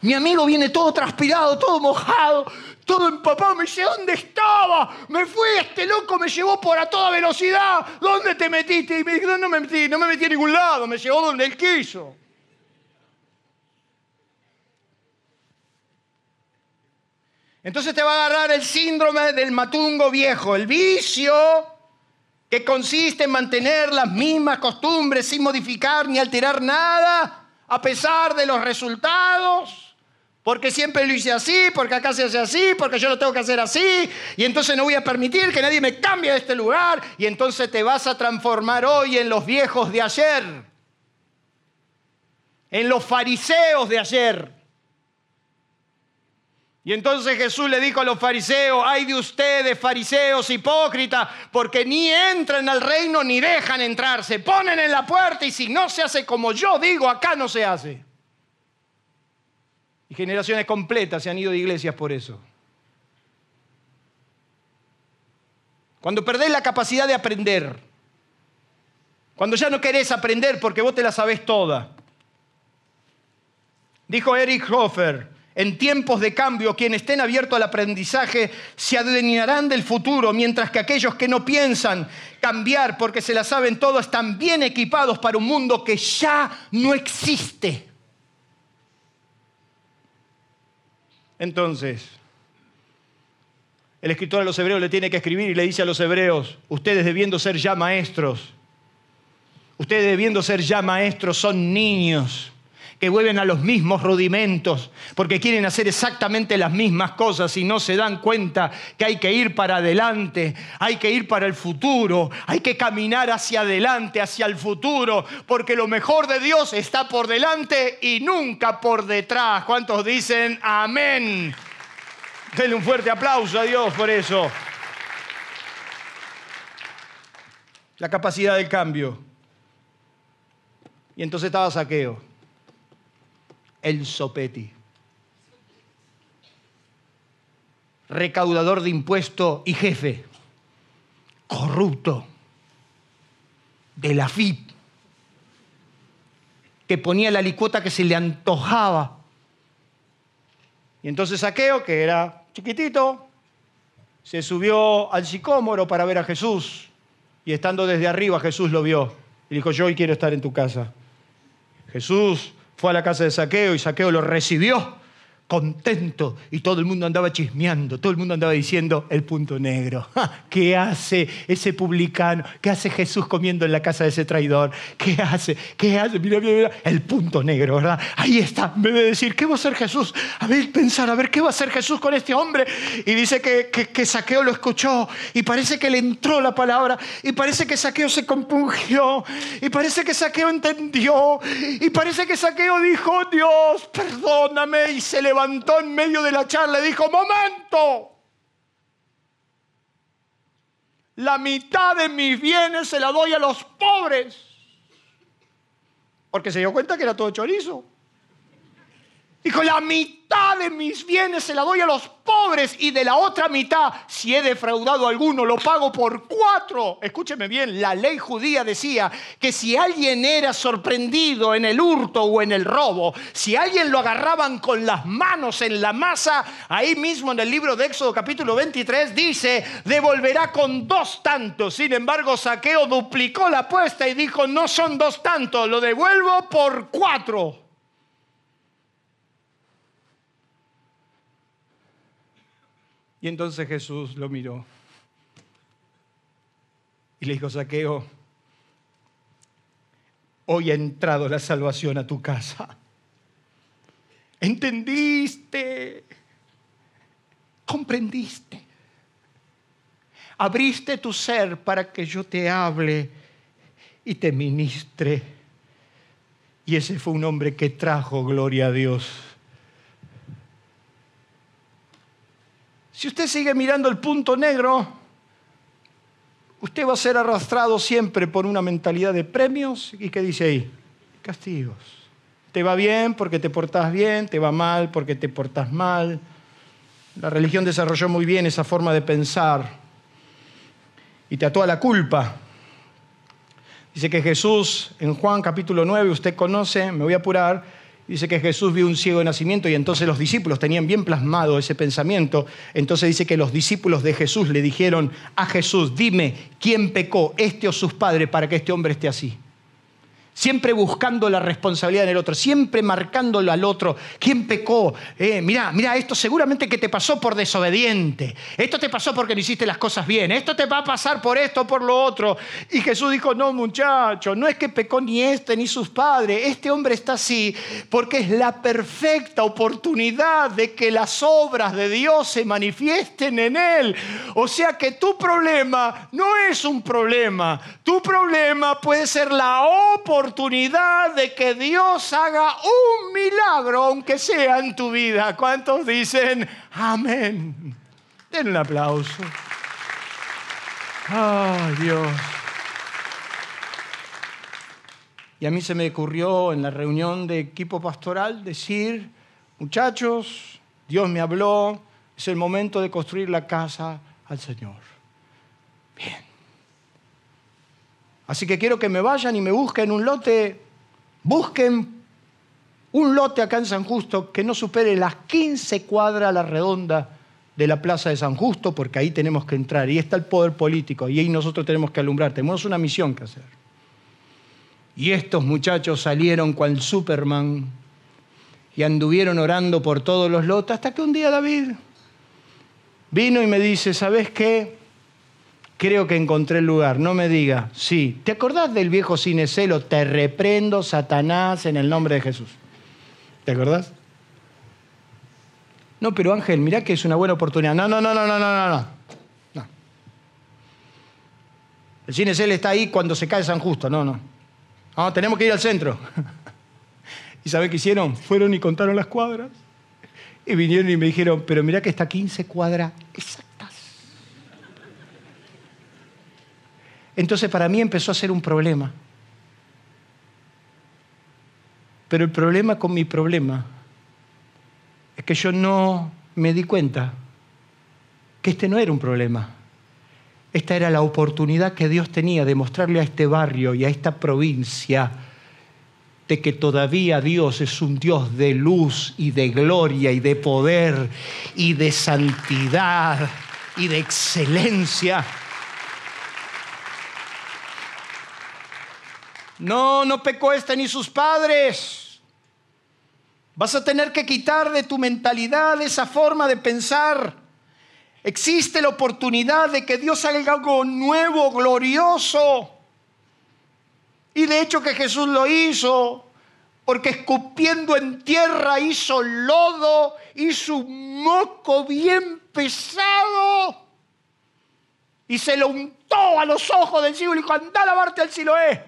Mi amigo viene todo transpirado, todo mojado, todo empapado. Me dice, ¿dónde estaba? Me fui, este loco me llevó por a toda velocidad. ¿Dónde te metiste? Y me dijo, no me metí, no me metí a ningún lado, me llevó donde él quiso. Entonces te va a agarrar el síndrome del matungo viejo, el vicio que consiste en mantener las mismas costumbres sin modificar ni alterar nada, a pesar de los resultados. Porque siempre lo hice así, porque acá se hace así, porque yo lo tengo que hacer así, y entonces no voy a permitir que nadie me cambie de este lugar, y entonces te vas a transformar hoy en los viejos de ayer, en los fariseos de ayer. Y entonces Jesús le dijo a los fariseos, ay de ustedes, fariseos hipócritas, porque ni entran al reino ni dejan entrar, se ponen en la puerta y si no se hace como yo digo, acá no se hace. Y generaciones completas se han ido de iglesias por eso. Cuando perdés la capacidad de aprender, cuando ya no querés aprender porque vos te la sabés toda. Dijo Eric Hofer, en tiempos de cambio, quienes estén abiertos al aprendizaje se adueñarán del futuro, mientras que aquellos que no piensan cambiar porque se la saben todo están bien equipados para un mundo que ya no existe. Entonces, el escritor a los hebreos le tiene que escribir y le dice a los hebreos, ustedes debiendo ser ya maestros, ustedes debiendo ser ya maestros son niños que vuelven a los mismos rudimentos, porque quieren hacer exactamente las mismas cosas y no se dan cuenta que hay que ir para adelante, hay que ir para el futuro, hay que caminar hacia adelante, hacia el futuro, porque lo mejor de Dios está por delante y nunca por detrás. ¿Cuántos dicen amén? Denle un fuerte aplauso a Dios por eso. La capacidad del cambio. Y entonces estaba saqueo el sopeti. Recaudador de impuestos y jefe. Corrupto. De la FIP. Que ponía la licuota que se le antojaba. Y entonces Saqueo, que era chiquitito, se subió al sicómoro para ver a Jesús. Y estando desde arriba, Jesús lo vio. Y dijo, yo hoy quiero estar en tu casa. Jesús fue a la casa de Saqueo y Saqueo lo recibió contento y todo el mundo andaba chismeando, todo el mundo andaba diciendo el punto negro. ¿Qué hace ese publicano? ¿Qué hace Jesús comiendo en la casa de ese traidor? ¿Qué hace? ¿Qué hace? Mira, mira, mira, el punto negro, ¿verdad? Ahí está, en vez de decir, ¿qué va a hacer Jesús? A ver, pensar, a ver, ¿qué va a hacer Jesús con este hombre? Y dice que, que, Saqueo lo escuchó y parece que le entró la palabra y parece que Saqueo se compungió y parece que Saqueo entendió y parece que Saqueo dijo, Dios, perdóname y se levantó levantó en medio de la charla y dijo, momento, la mitad de mis bienes se la doy a los pobres. Porque se dio cuenta que era todo chorizo. Dijo, la mitad de mis bienes se la doy a los pobres y de la otra mitad, si he defraudado a alguno, lo pago por cuatro. Escúcheme bien, la ley judía decía que si alguien era sorprendido en el hurto o en el robo, si alguien lo agarraban con las manos en la masa, ahí mismo en el libro de Éxodo capítulo 23 dice, devolverá con dos tantos. Sin embargo, Saqueo duplicó la apuesta y dijo, no son dos tantos, lo devuelvo por cuatro. Y entonces Jesús lo miró y le dijo, Saqueo, hoy ha entrado la salvación a tu casa. ¿Entendiste? ¿Comprendiste? Abriste tu ser para que yo te hable y te ministre. Y ese fue un hombre que trajo gloria a Dios. Si usted sigue mirando el punto negro, usted va a ser arrastrado siempre por una mentalidad de premios. ¿Y qué dice ahí? Castigos. Te va bien porque te portas bien, te va mal porque te portas mal. La religión desarrolló muy bien esa forma de pensar y te ató a la culpa. Dice que Jesús, en Juan capítulo 9, usted conoce, me voy a apurar, Dice que Jesús vio un ciego de nacimiento y entonces los discípulos tenían bien plasmado ese pensamiento. Entonces dice que los discípulos de Jesús le dijeron a Jesús, dime, ¿quién pecó, este o sus padres, para que este hombre esté así? Siempre buscando la responsabilidad en el otro, siempre marcándolo al otro. ¿Quién pecó? Eh, mira, mira, esto seguramente que te pasó por desobediente. Esto te pasó porque no hiciste las cosas bien. Esto te va a pasar por esto o por lo otro. Y Jesús dijo, no muchacho, no es que pecó ni este ni sus padres. Este hombre está así porque es la perfecta oportunidad de que las obras de Dios se manifiesten en él. O sea que tu problema no es un problema. Tu problema puede ser la oportunidad oportunidad de que Dios haga un milagro, aunque sea en tu vida. ¿Cuántos dicen amén? Den un aplauso. Ay, Dios. Y a mí se me ocurrió en la reunión de equipo pastoral decir, muchachos, Dios me habló, es el momento de construir la casa al Señor. Bien. Así que quiero que me vayan y me busquen un lote, busquen un lote acá en San Justo que no supere las 15 cuadras a la redonda de la plaza de San Justo, porque ahí tenemos que entrar, y está el poder político, y ahí nosotros tenemos que alumbrar, tenemos una misión que hacer. Y estos muchachos salieron cual Superman y anduvieron orando por todos los lotes, hasta que un día David vino y me dice, ¿sabes qué? Creo que encontré el lugar. No me diga, sí. ¿Te acordás del viejo cinecelo? Te reprendo, Satanás, en el nombre de Jesús. ¿Te acordás? No, pero Ángel, mirá que es una buena oportunidad. No, no, no, no, no, no, no. no. El cinecelo está ahí cuando se cae San Justo. No, no. No, tenemos que ir al centro. ¿Y sabés qué hicieron? Fueron y contaron las cuadras. Y vinieron y me dijeron, pero mirá que está 15 cuadras Entonces para mí empezó a ser un problema. Pero el problema con mi problema es que yo no me di cuenta que este no era un problema. Esta era la oportunidad que Dios tenía de mostrarle a este barrio y a esta provincia de que todavía Dios es un Dios de luz y de gloria y de poder y de santidad y de excelencia. No, no pecó este ni sus padres. Vas a tener que quitar de tu mentalidad esa forma de pensar. Existe la oportunidad de que Dios haga algo nuevo, glorioso. Y de hecho que Jesús lo hizo, porque escupiendo en tierra hizo lodo, hizo un moco bien pesado y se lo untó a los ojos del cielo y dijo, anda a lavarte al Siloé,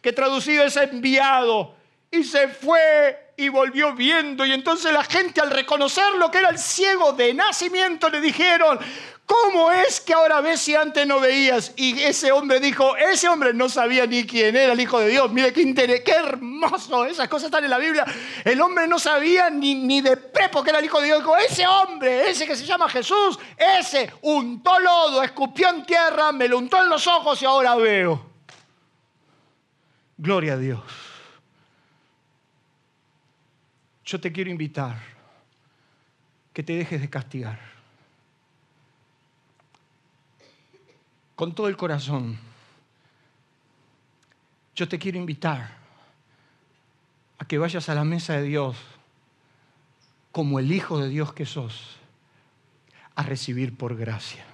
que traducido es enviado. Y se fue y volvió viendo. Y entonces la gente al reconocer lo que era el ciego de nacimiento le dijeron, ¿cómo es que ahora ves si antes no veías? Y ese hombre dijo, ese hombre no sabía ni quién era el Hijo de Dios. Mire qué, qué hermoso, esas cosas están en la Biblia. El hombre no sabía ni, ni de pepo que era el Hijo de Dios. Dijo, ese hombre, ese que se llama Jesús, ese untó lodo, escupió en tierra, me lo untó en los ojos y ahora veo. Gloria a Dios. Yo te quiero invitar que te dejes de castigar. Con todo el corazón. Yo te quiero invitar a que vayas a la mesa de Dios como el Hijo de Dios que sos, a recibir por gracia.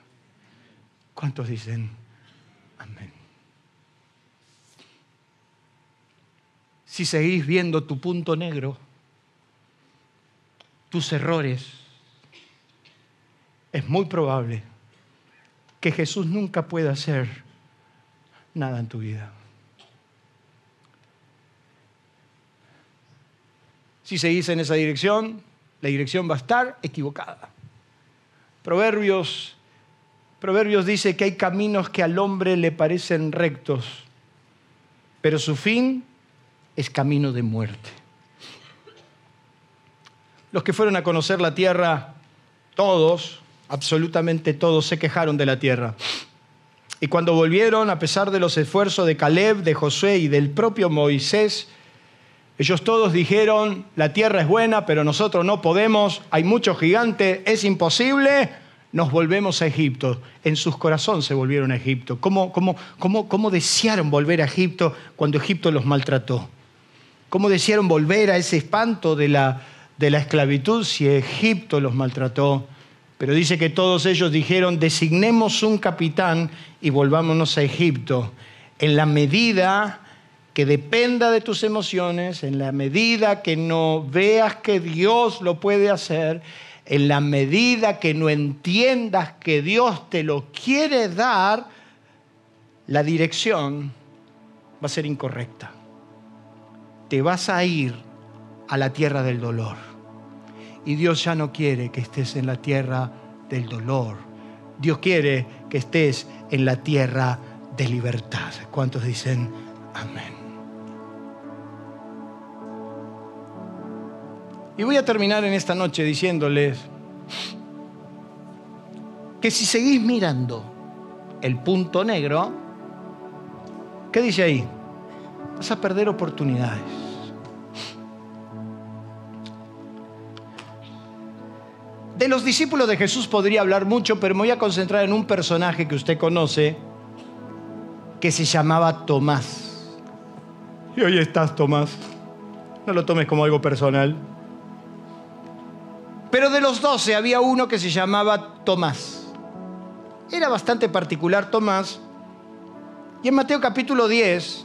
¿Cuántos dicen Si seguís viendo tu punto negro, tus errores, es muy probable que Jesús nunca pueda hacer nada en tu vida. Si seguís en esa dirección, la dirección va a estar equivocada. Proverbios, Proverbios dice que hay caminos que al hombre le parecen rectos, pero su fin es camino de muerte. Los que fueron a conocer la tierra, todos, absolutamente todos, se quejaron de la tierra. Y cuando volvieron, a pesar de los esfuerzos de Caleb, de Josué y del propio Moisés, ellos todos dijeron, la tierra es buena, pero nosotros no podemos, hay muchos gigantes, es imposible, nos volvemos a Egipto. En sus corazones se volvieron a Egipto. ¿Cómo, cómo, cómo, cómo desearon volver a Egipto cuando Egipto los maltrató? ¿Cómo desearon volver a ese espanto de la, de la esclavitud si Egipto los maltrató. Pero dice que todos ellos dijeron, designemos un capitán y volvámonos a Egipto. En la medida que dependa de tus emociones, en la medida que no veas que Dios lo puede hacer, en la medida que no entiendas que Dios te lo quiere dar, la dirección va a ser incorrecta. Te vas a ir a la tierra del dolor. Y Dios ya no quiere que estés en la tierra del dolor. Dios quiere que estés en la tierra de libertad. ¿Cuántos dicen amén? Y voy a terminar en esta noche diciéndoles que si seguís mirando el punto negro, ¿qué dice ahí? Vas a perder oportunidades. De los discípulos de Jesús podría hablar mucho, pero me voy a concentrar en un personaje que usted conoce, que se llamaba Tomás. Y hoy estás, Tomás. No lo tomes como algo personal. Pero de los doce había uno que se llamaba Tomás. Era bastante particular Tomás. Y en Mateo capítulo 10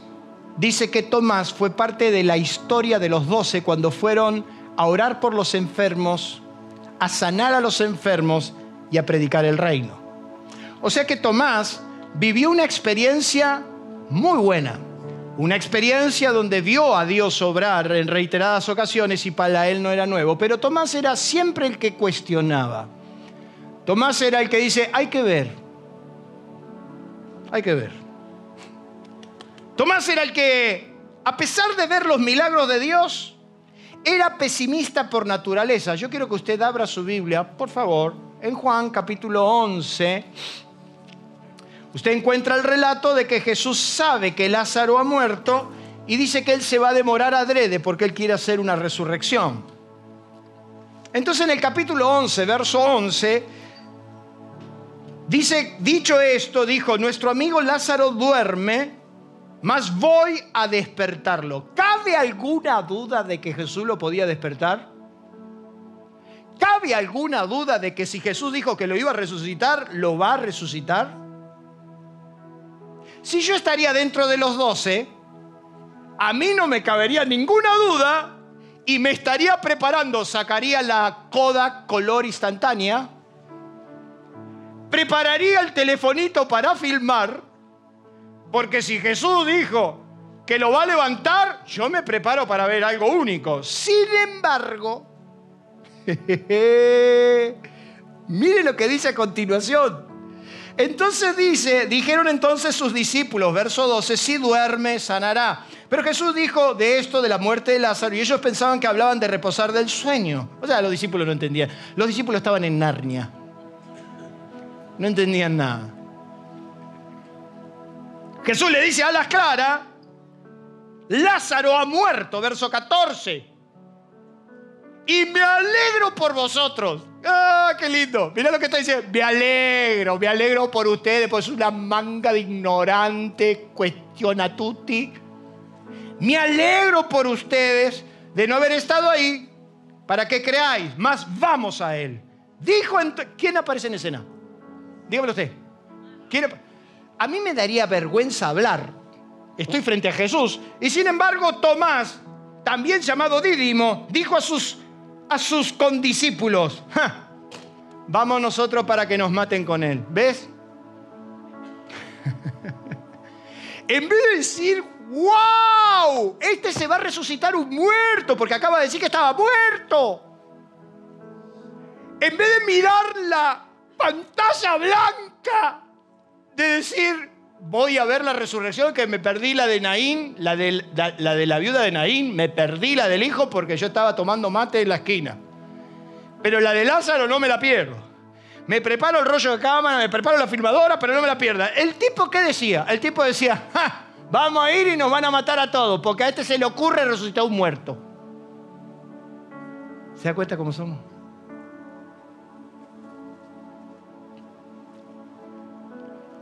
dice que Tomás fue parte de la historia de los doce cuando fueron a orar por los enfermos a sanar a los enfermos y a predicar el reino. O sea que Tomás vivió una experiencia muy buena, una experiencia donde vio a Dios obrar en reiteradas ocasiones y para él no era nuevo, pero Tomás era siempre el que cuestionaba. Tomás era el que dice, hay que ver, hay que ver. Tomás era el que, a pesar de ver los milagros de Dios, era pesimista por naturaleza. Yo quiero que usted abra su Biblia, por favor, en Juan capítulo 11. Usted encuentra el relato de que Jesús sabe que Lázaro ha muerto y dice que él se va a demorar adrede porque él quiere hacer una resurrección. Entonces en el capítulo 11, verso 11, dice, dicho esto, dijo, nuestro amigo Lázaro duerme, mas voy a despertarlo. ¿Cabe alguna duda de que Jesús lo podía despertar? ¿Cabe alguna duda de que si Jesús dijo que lo iba a resucitar, lo va a resucitar? Si yo estaría dentro de los doce, a mí no me cabería ninguna duda y me estaría preparando, sacaría la coda color instantánea, prepararía el telefonito para filmar, porque si Jesús dijo que lo va a levantar, yo me preparo para ver algo único. Sin embargo, mire lo que dice a continuación. Entonces dice, dijeron entonces sus discípulos, verso 12, si duerme, sanará. Pero Jesús dijo de esto, de la muerte de Lázaro, y ellos pensaban que hablaban de reposar del sueño. O sea, los discípulos no entendían. Los discípulos estaban en Narnia. No entendían nada. Jesús le dice a las claras, Lázaro ha muerto, verso 14. Y me alegro por vosotros. ¡Ah, qué lindo! Mira lo que está diciendo. Me alegro, me alegro por ustedes, pues es una manga de ignorante, cuestiona tutti. Me alegro por ustedes de no haber estado ahí para que creáis. Más vamos a él. Dijo, ¿quién aparece en escena? Dígamelo usted. A mí me daría vergüenza hablar. Estoy frente a Jesús. Y sin embargo, Tomás, también llamado Dídimo, dijo a sus a sus condiscípulos, vamos nosotros para que nos maten con él. ¿Ves? en vez de decir, wow, este se va a resucitar un muerto, porque acaba de decir que estaba muerto. En vez de mirar la pantalla blanca, de decir, voy a ver la resurrección, que me perdí la de Naín, la de la, viuda de Naín, me perdí la del hijo porque yo estaba tomando mate en la esquina. Pero la de Lázaro no me la pierdo. Me preparo el rollo de cámara, me preparo la filmadora, pero no me la pierda. ¿El tipo qué decía? El tipo decía, vamos a ir y nos van a matar a todos, porque a este se le ocurre resucitar un muerto. ¿Se da cuenta cómo somos?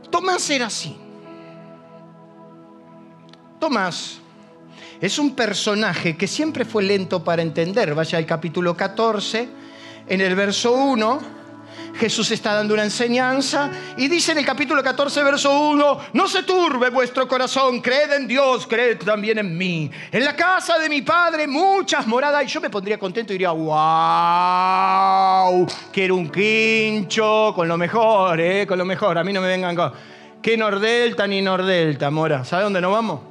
Tomás era así. Tomás es un personaje que siempre fue lento para entender. Vaya al capítulo 14, en el verso 1. Jesús está dando una enseñanza y dice en el capítulo 14, verso 1, no se turbe vuestro corazón, creed en Dios, creed también en mí. En la casa de mi Padre muchas moradas y yo me pondría contento y diría, wow, quiero un quincho con lo mejor, eh, con lo mejor, a mí no me vengan con... ¿Qué Nordelta ni Nordelta, mora? ¿Sabe dónde nos vamos?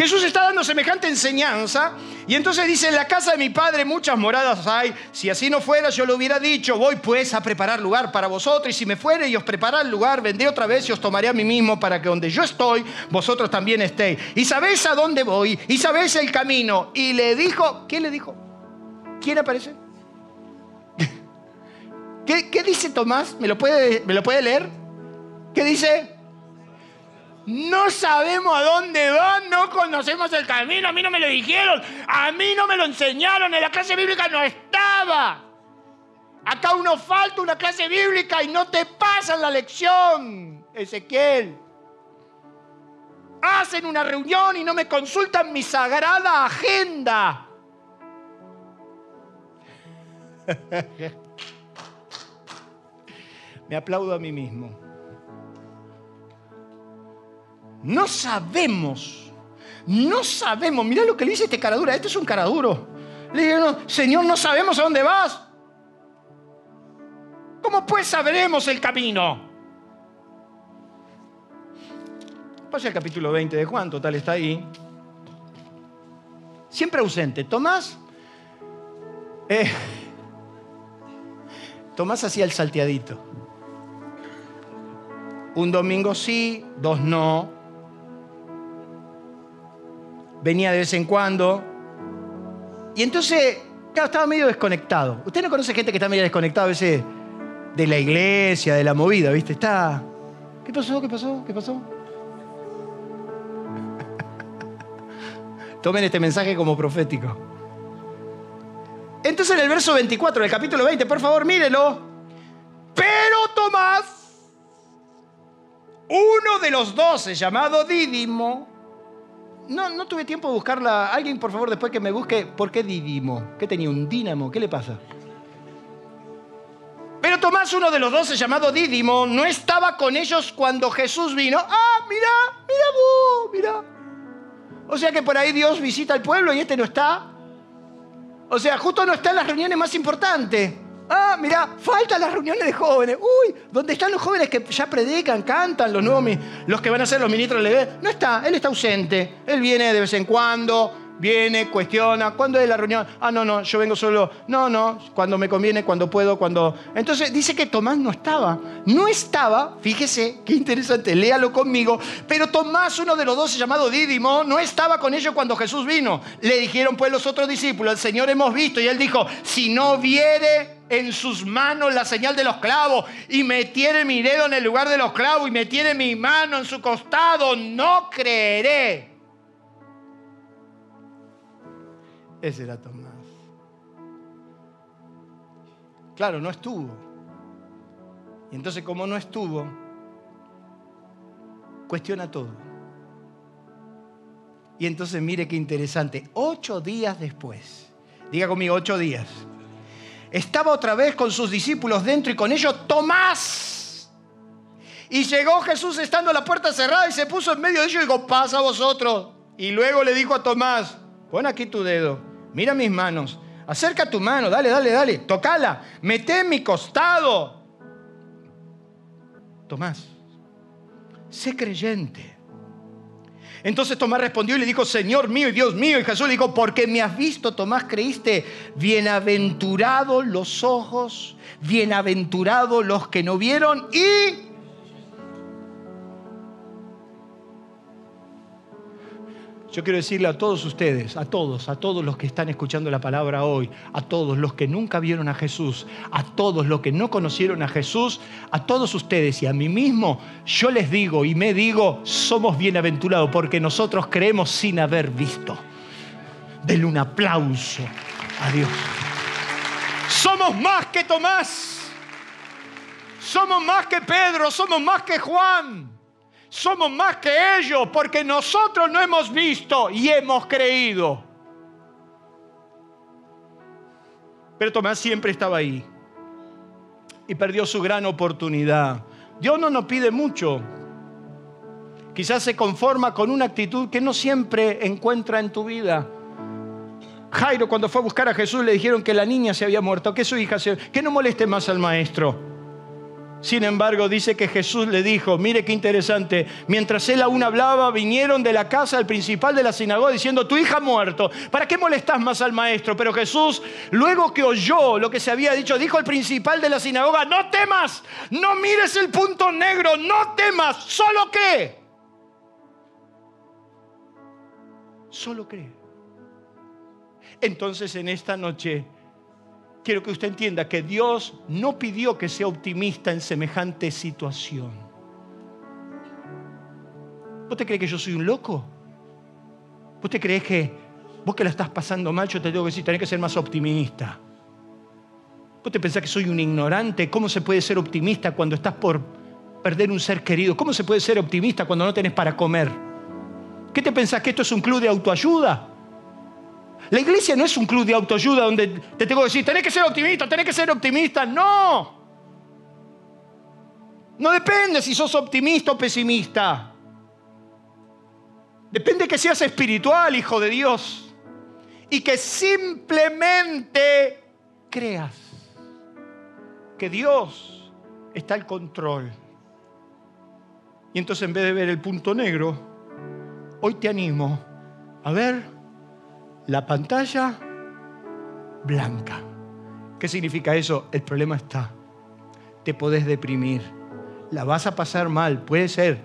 Jesús está dando semejante enseñanza y entonces dice, en la casa de mi padre muchas moradas hay, si así no fuera yo lo hubiera dicho, voy pues a preparar lugar para vosotros y si me fuere y os preparar lugar, vendré otra vez y os tomaré a mí mismo para que donde yo estoy, vosotros también estéis. Y sabéis a dónde voy y sabéis el camino. Y le dijo, ¿quién le dijo? ¿Quién aparece? ¿Qué, dice Tomás? ¿Me lo, puede, ¿Me lo puede leer? ¿Qué dice? No sabemos a dónde van, no conocemos el camino, a mí no me lo dijeron, a mí no me lo enseñaron, en la clase bíblica no estaba. Acá uno falta una clase bíblica y no te pasan la lección, Ezequiel. Hacen una reunión y no me consultan mi sagrada agenda. me aplaudo a mí mismo. No sabemos, no sabemos. Mira lo que le dice este caradura. Este es un caraduro. Le digo, Señor, no sabemos a dónde vas. ¿Cómo pues sabremos el camino? Pasa el capítulo 20 de Juan, total está ahí. Siempre ausente. Tomás. Eh, Tomás hacía el salteadito. Un domingo sí, dos no venía de vez en cuando. Y entonces, claro, estaba medio desconectado. Usted no conoce gente que está medio desconectada a veces de la iglesia, de la movida, ¿viste? Está. ¿Qué pasó? ¿Qué pasó? ¿Qué pasó? Tomen este mensaje como profético. Entonces en el verso 24 del capítulo 20, por favor, mírelo. Pero Tomás uno de los doce, llamado Dídimo, no, no tuve tiempo de buscarla. Alguien, por favor, después que me busque, ¿por qué Dídimo? ¿Qué tenía? ¿Un dínamo? ¿Qué le pasa? Pero Tomás, uno de los doce, llamado Dídimo, no estaba con ellos cuando Jesús vino. Ah, mira, mira vos, mira. O sea que por ahí Dios visita al pueblo y este no está. O sea, justo no está en las reuniones más importantes. Ah, mira, faltan las reuniones de jóvenes. Uy, ¿dónde están los jóvenes que ya predican, cantan, los nuevos, los que van a ser los ministros de la No está, él está ausente. Él viene de vez en cuando, viene, cuestiona, ¿cuándo es la reunión? Ah, no, no, yo vengo solo. No, no, cuando me conviene, cuando puedo, cuando... Entonces dice que Tomás no estaba. No estaba, fíjese, qué interesante, léalo conmigo, pero Tomás, uno de los dos llamado Dídimo, no estaba con ellos cuando Jesús vino. Le dijeron pues los otros discípulos, el Señor hemos visto, y él dijo, si no viere en sus manos la señal de los clavos y metiere mi dedo en el lugar de los clavos y metiere mi mano en su costado, no creeré. Ese era Tomás. Claro, no estuvo. Y entonces como no estuvo, cuestiona todo. Y entonces mire qué interesante, ocho días después, diga conmigo, ocho días, estaba otra vez con sus discípulos dentro y con ellos Tomás. Y llegó Jesús estando la puerta cerrada y se puso en medio de ellos y dijo, pasa vosotros. Y luego le dijo a Tomás, pon aquí tu dedo mira mis manos, acerca tu mano, dale, dale, dale, tocala, mete en mi costado. Tomás, sé creyente. Entonces Tomás respondió y le dijo, Señor mío y Dios mío. Y Jesús le dijo, porque me has visto, Tomás, creíste. Bienaventurados los ojos, bienaventurados los que no vieron y Yo quiero decirle a todos ustedes, a todos, a todos los que están escuchando la palabra hoy, a todos los que nunca vieron a Jesús, a todos los que no conocieron a Jesús, a todos ustedes y a mí mismo, yo les digo y me digo, somos bienaventurados porque nosotros creemos sin haber visto. Denle un aplauso a Dios. Somos más que Tomás. Somos más que Pedro, somos más que Juan somos más que ellos porque nosotros no hemos visto y hemos creído. Pero Tomás siempre estaba ahí y perdió su gran oportunidad. Dios no nos pide mucho. Quizás se conforma con una actitud que no siempre encuentra en tu vida. Jairo cuando fue a buscar a Jesús le dijeron que la niña se había muerto, que su hija se... que no moleste más al maestro. Sin embargo, dice que Jesús le dijo, mire qué interesante, mientras él aún hablaba, vinieron de la casa del principal de la sinagoga diciendo, tu hija ha muerto, ¿para qué molestas más al maestro? Pero Jesús, luego que oyó lo que se había dicho, dijo al principal de la sinagoga, no temas, no mires el punto negro, no temas, solo cree. Solo cree. Entonces en esta noche quiero que usted entienda que Dios no pidió que sea optimista en semejante situación. ¿Vos te crees que yo soy un loco? ¿Vos te crees que vos que la estás pasando mal, yo te tengo que decir, tenés que ser más optimista? ¿Vos te pensás que soy un ignorante? ¿Cómo se puede ser optimista cuando estás por perder un ser querido? ¿Cómo se puede ser optimista cuando no tenés para comer? ¿Qué te pensás que esto es un club de autoayuda? La iglesia no es un club de autoayuda donde te tengo que decir, tenés que ser optimista, tenés que ser optimista. No. No depende si sos optimista o pesimista. Depende que seas espiritual, hijo de Dios. Y que simplemente creas que Dios está al control. Y entonces en vez de ver el punto negro, hoy te animo a ver la pantalla blanca. ¿Qué significa eso? El problema está. Te podés deprimir. La vas a pasar mal, puede ser.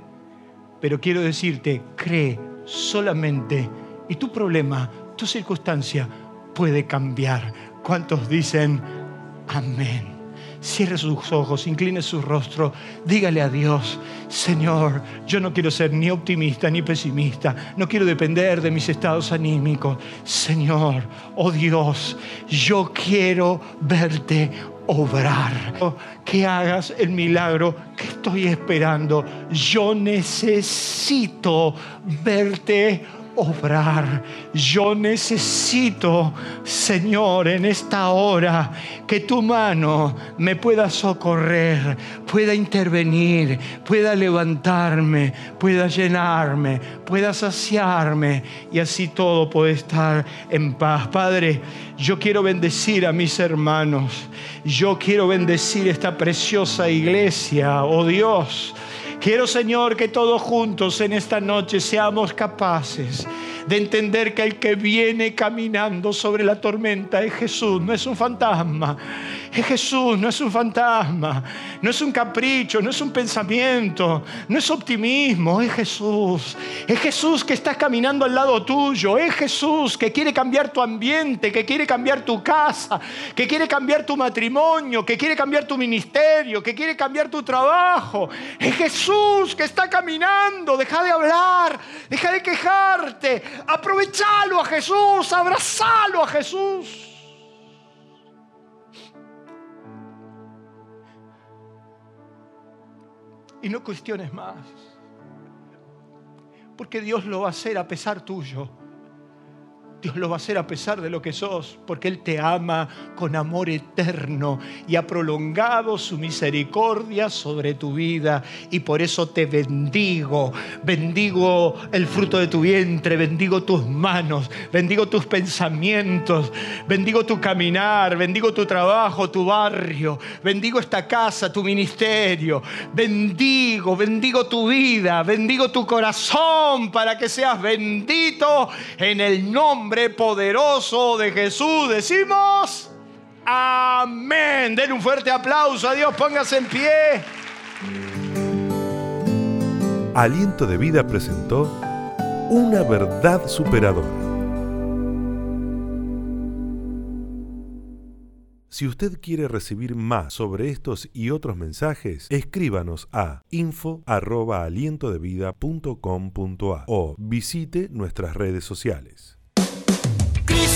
Pero quiero decirte, cree solamente y tu problema, tu circunstancia puede cambiar. ¿Cuántos dicen amén? Cierre sus ojos, incline su rostro, dígale a Dios, Señor, yo no quiero ser ni optimista ni pesimista, no quiero depender de mis estados anímicos. Señor, oh Dios, yo quiero verte obrar, que hagas el milagro que estoy esperando. Yo necesito verte obrar. Yo necesito, Señor, en esta hora, que tu mano me pueda socorrer, pueda intervenir, pueda levantarme, pueda llenarme, pueda saciarme y así todo puede estar en paz. Padre, yo quiero bendecir a mis hermanos. Yo quiero bendecir esta preciosa iglesia, oh Dios. Quiero, Señor, que todos juntos en esta noche seamos capaces de entender que el que viene caminando sobre la tormenta es Jesús, no es un fantasma. Es Jesús, no es un fantasma, no es un capricho, no es un pensamiento, no es optimismo, es Jesús. Es Jesús que está caminando al lado tuyo, es Jesús que quiere cambiar tu ambiente, que quiere cambiar tu casa, que quiere cambiar tu matrimonio, que quiere cambiar tu ministerio, que quiere cambiar tu trabajo. Es Jesús que está caminando, deja de hablar, deja de quejarte, aprovechalo a Jesús, abrazalo a Jesús. Y no cuestiones más. Porque Dios lo va a hacer a pesar tuyo. Dios lo va a hacer a pesar de lo que sos, porque Él te ama con amor eterno y ha prolongado su misericordia sobre tu vida. Y por eso te bendigo. Bendigo el fruto de tu vientre, bendigo tus manos, bendigo tus pensamientos, bendigo tu caminar, bendigo tu trabajo, tu barrio, bendigo esta casa, tu ministerio. Bendigo, bendigo tu vida, bendigo tu corazón para que seas bendito en el nombre poderoso de Jesús. Decimos, amén. Den un fuerte aplauso a Dios, póngase en pie. Aliento de Vida presentó una verdad superadora. Si usted quiere recibir más sobre estos y otros mensajes, escríbanos a info@alientodevida.com.a o visite nuestras redes sociales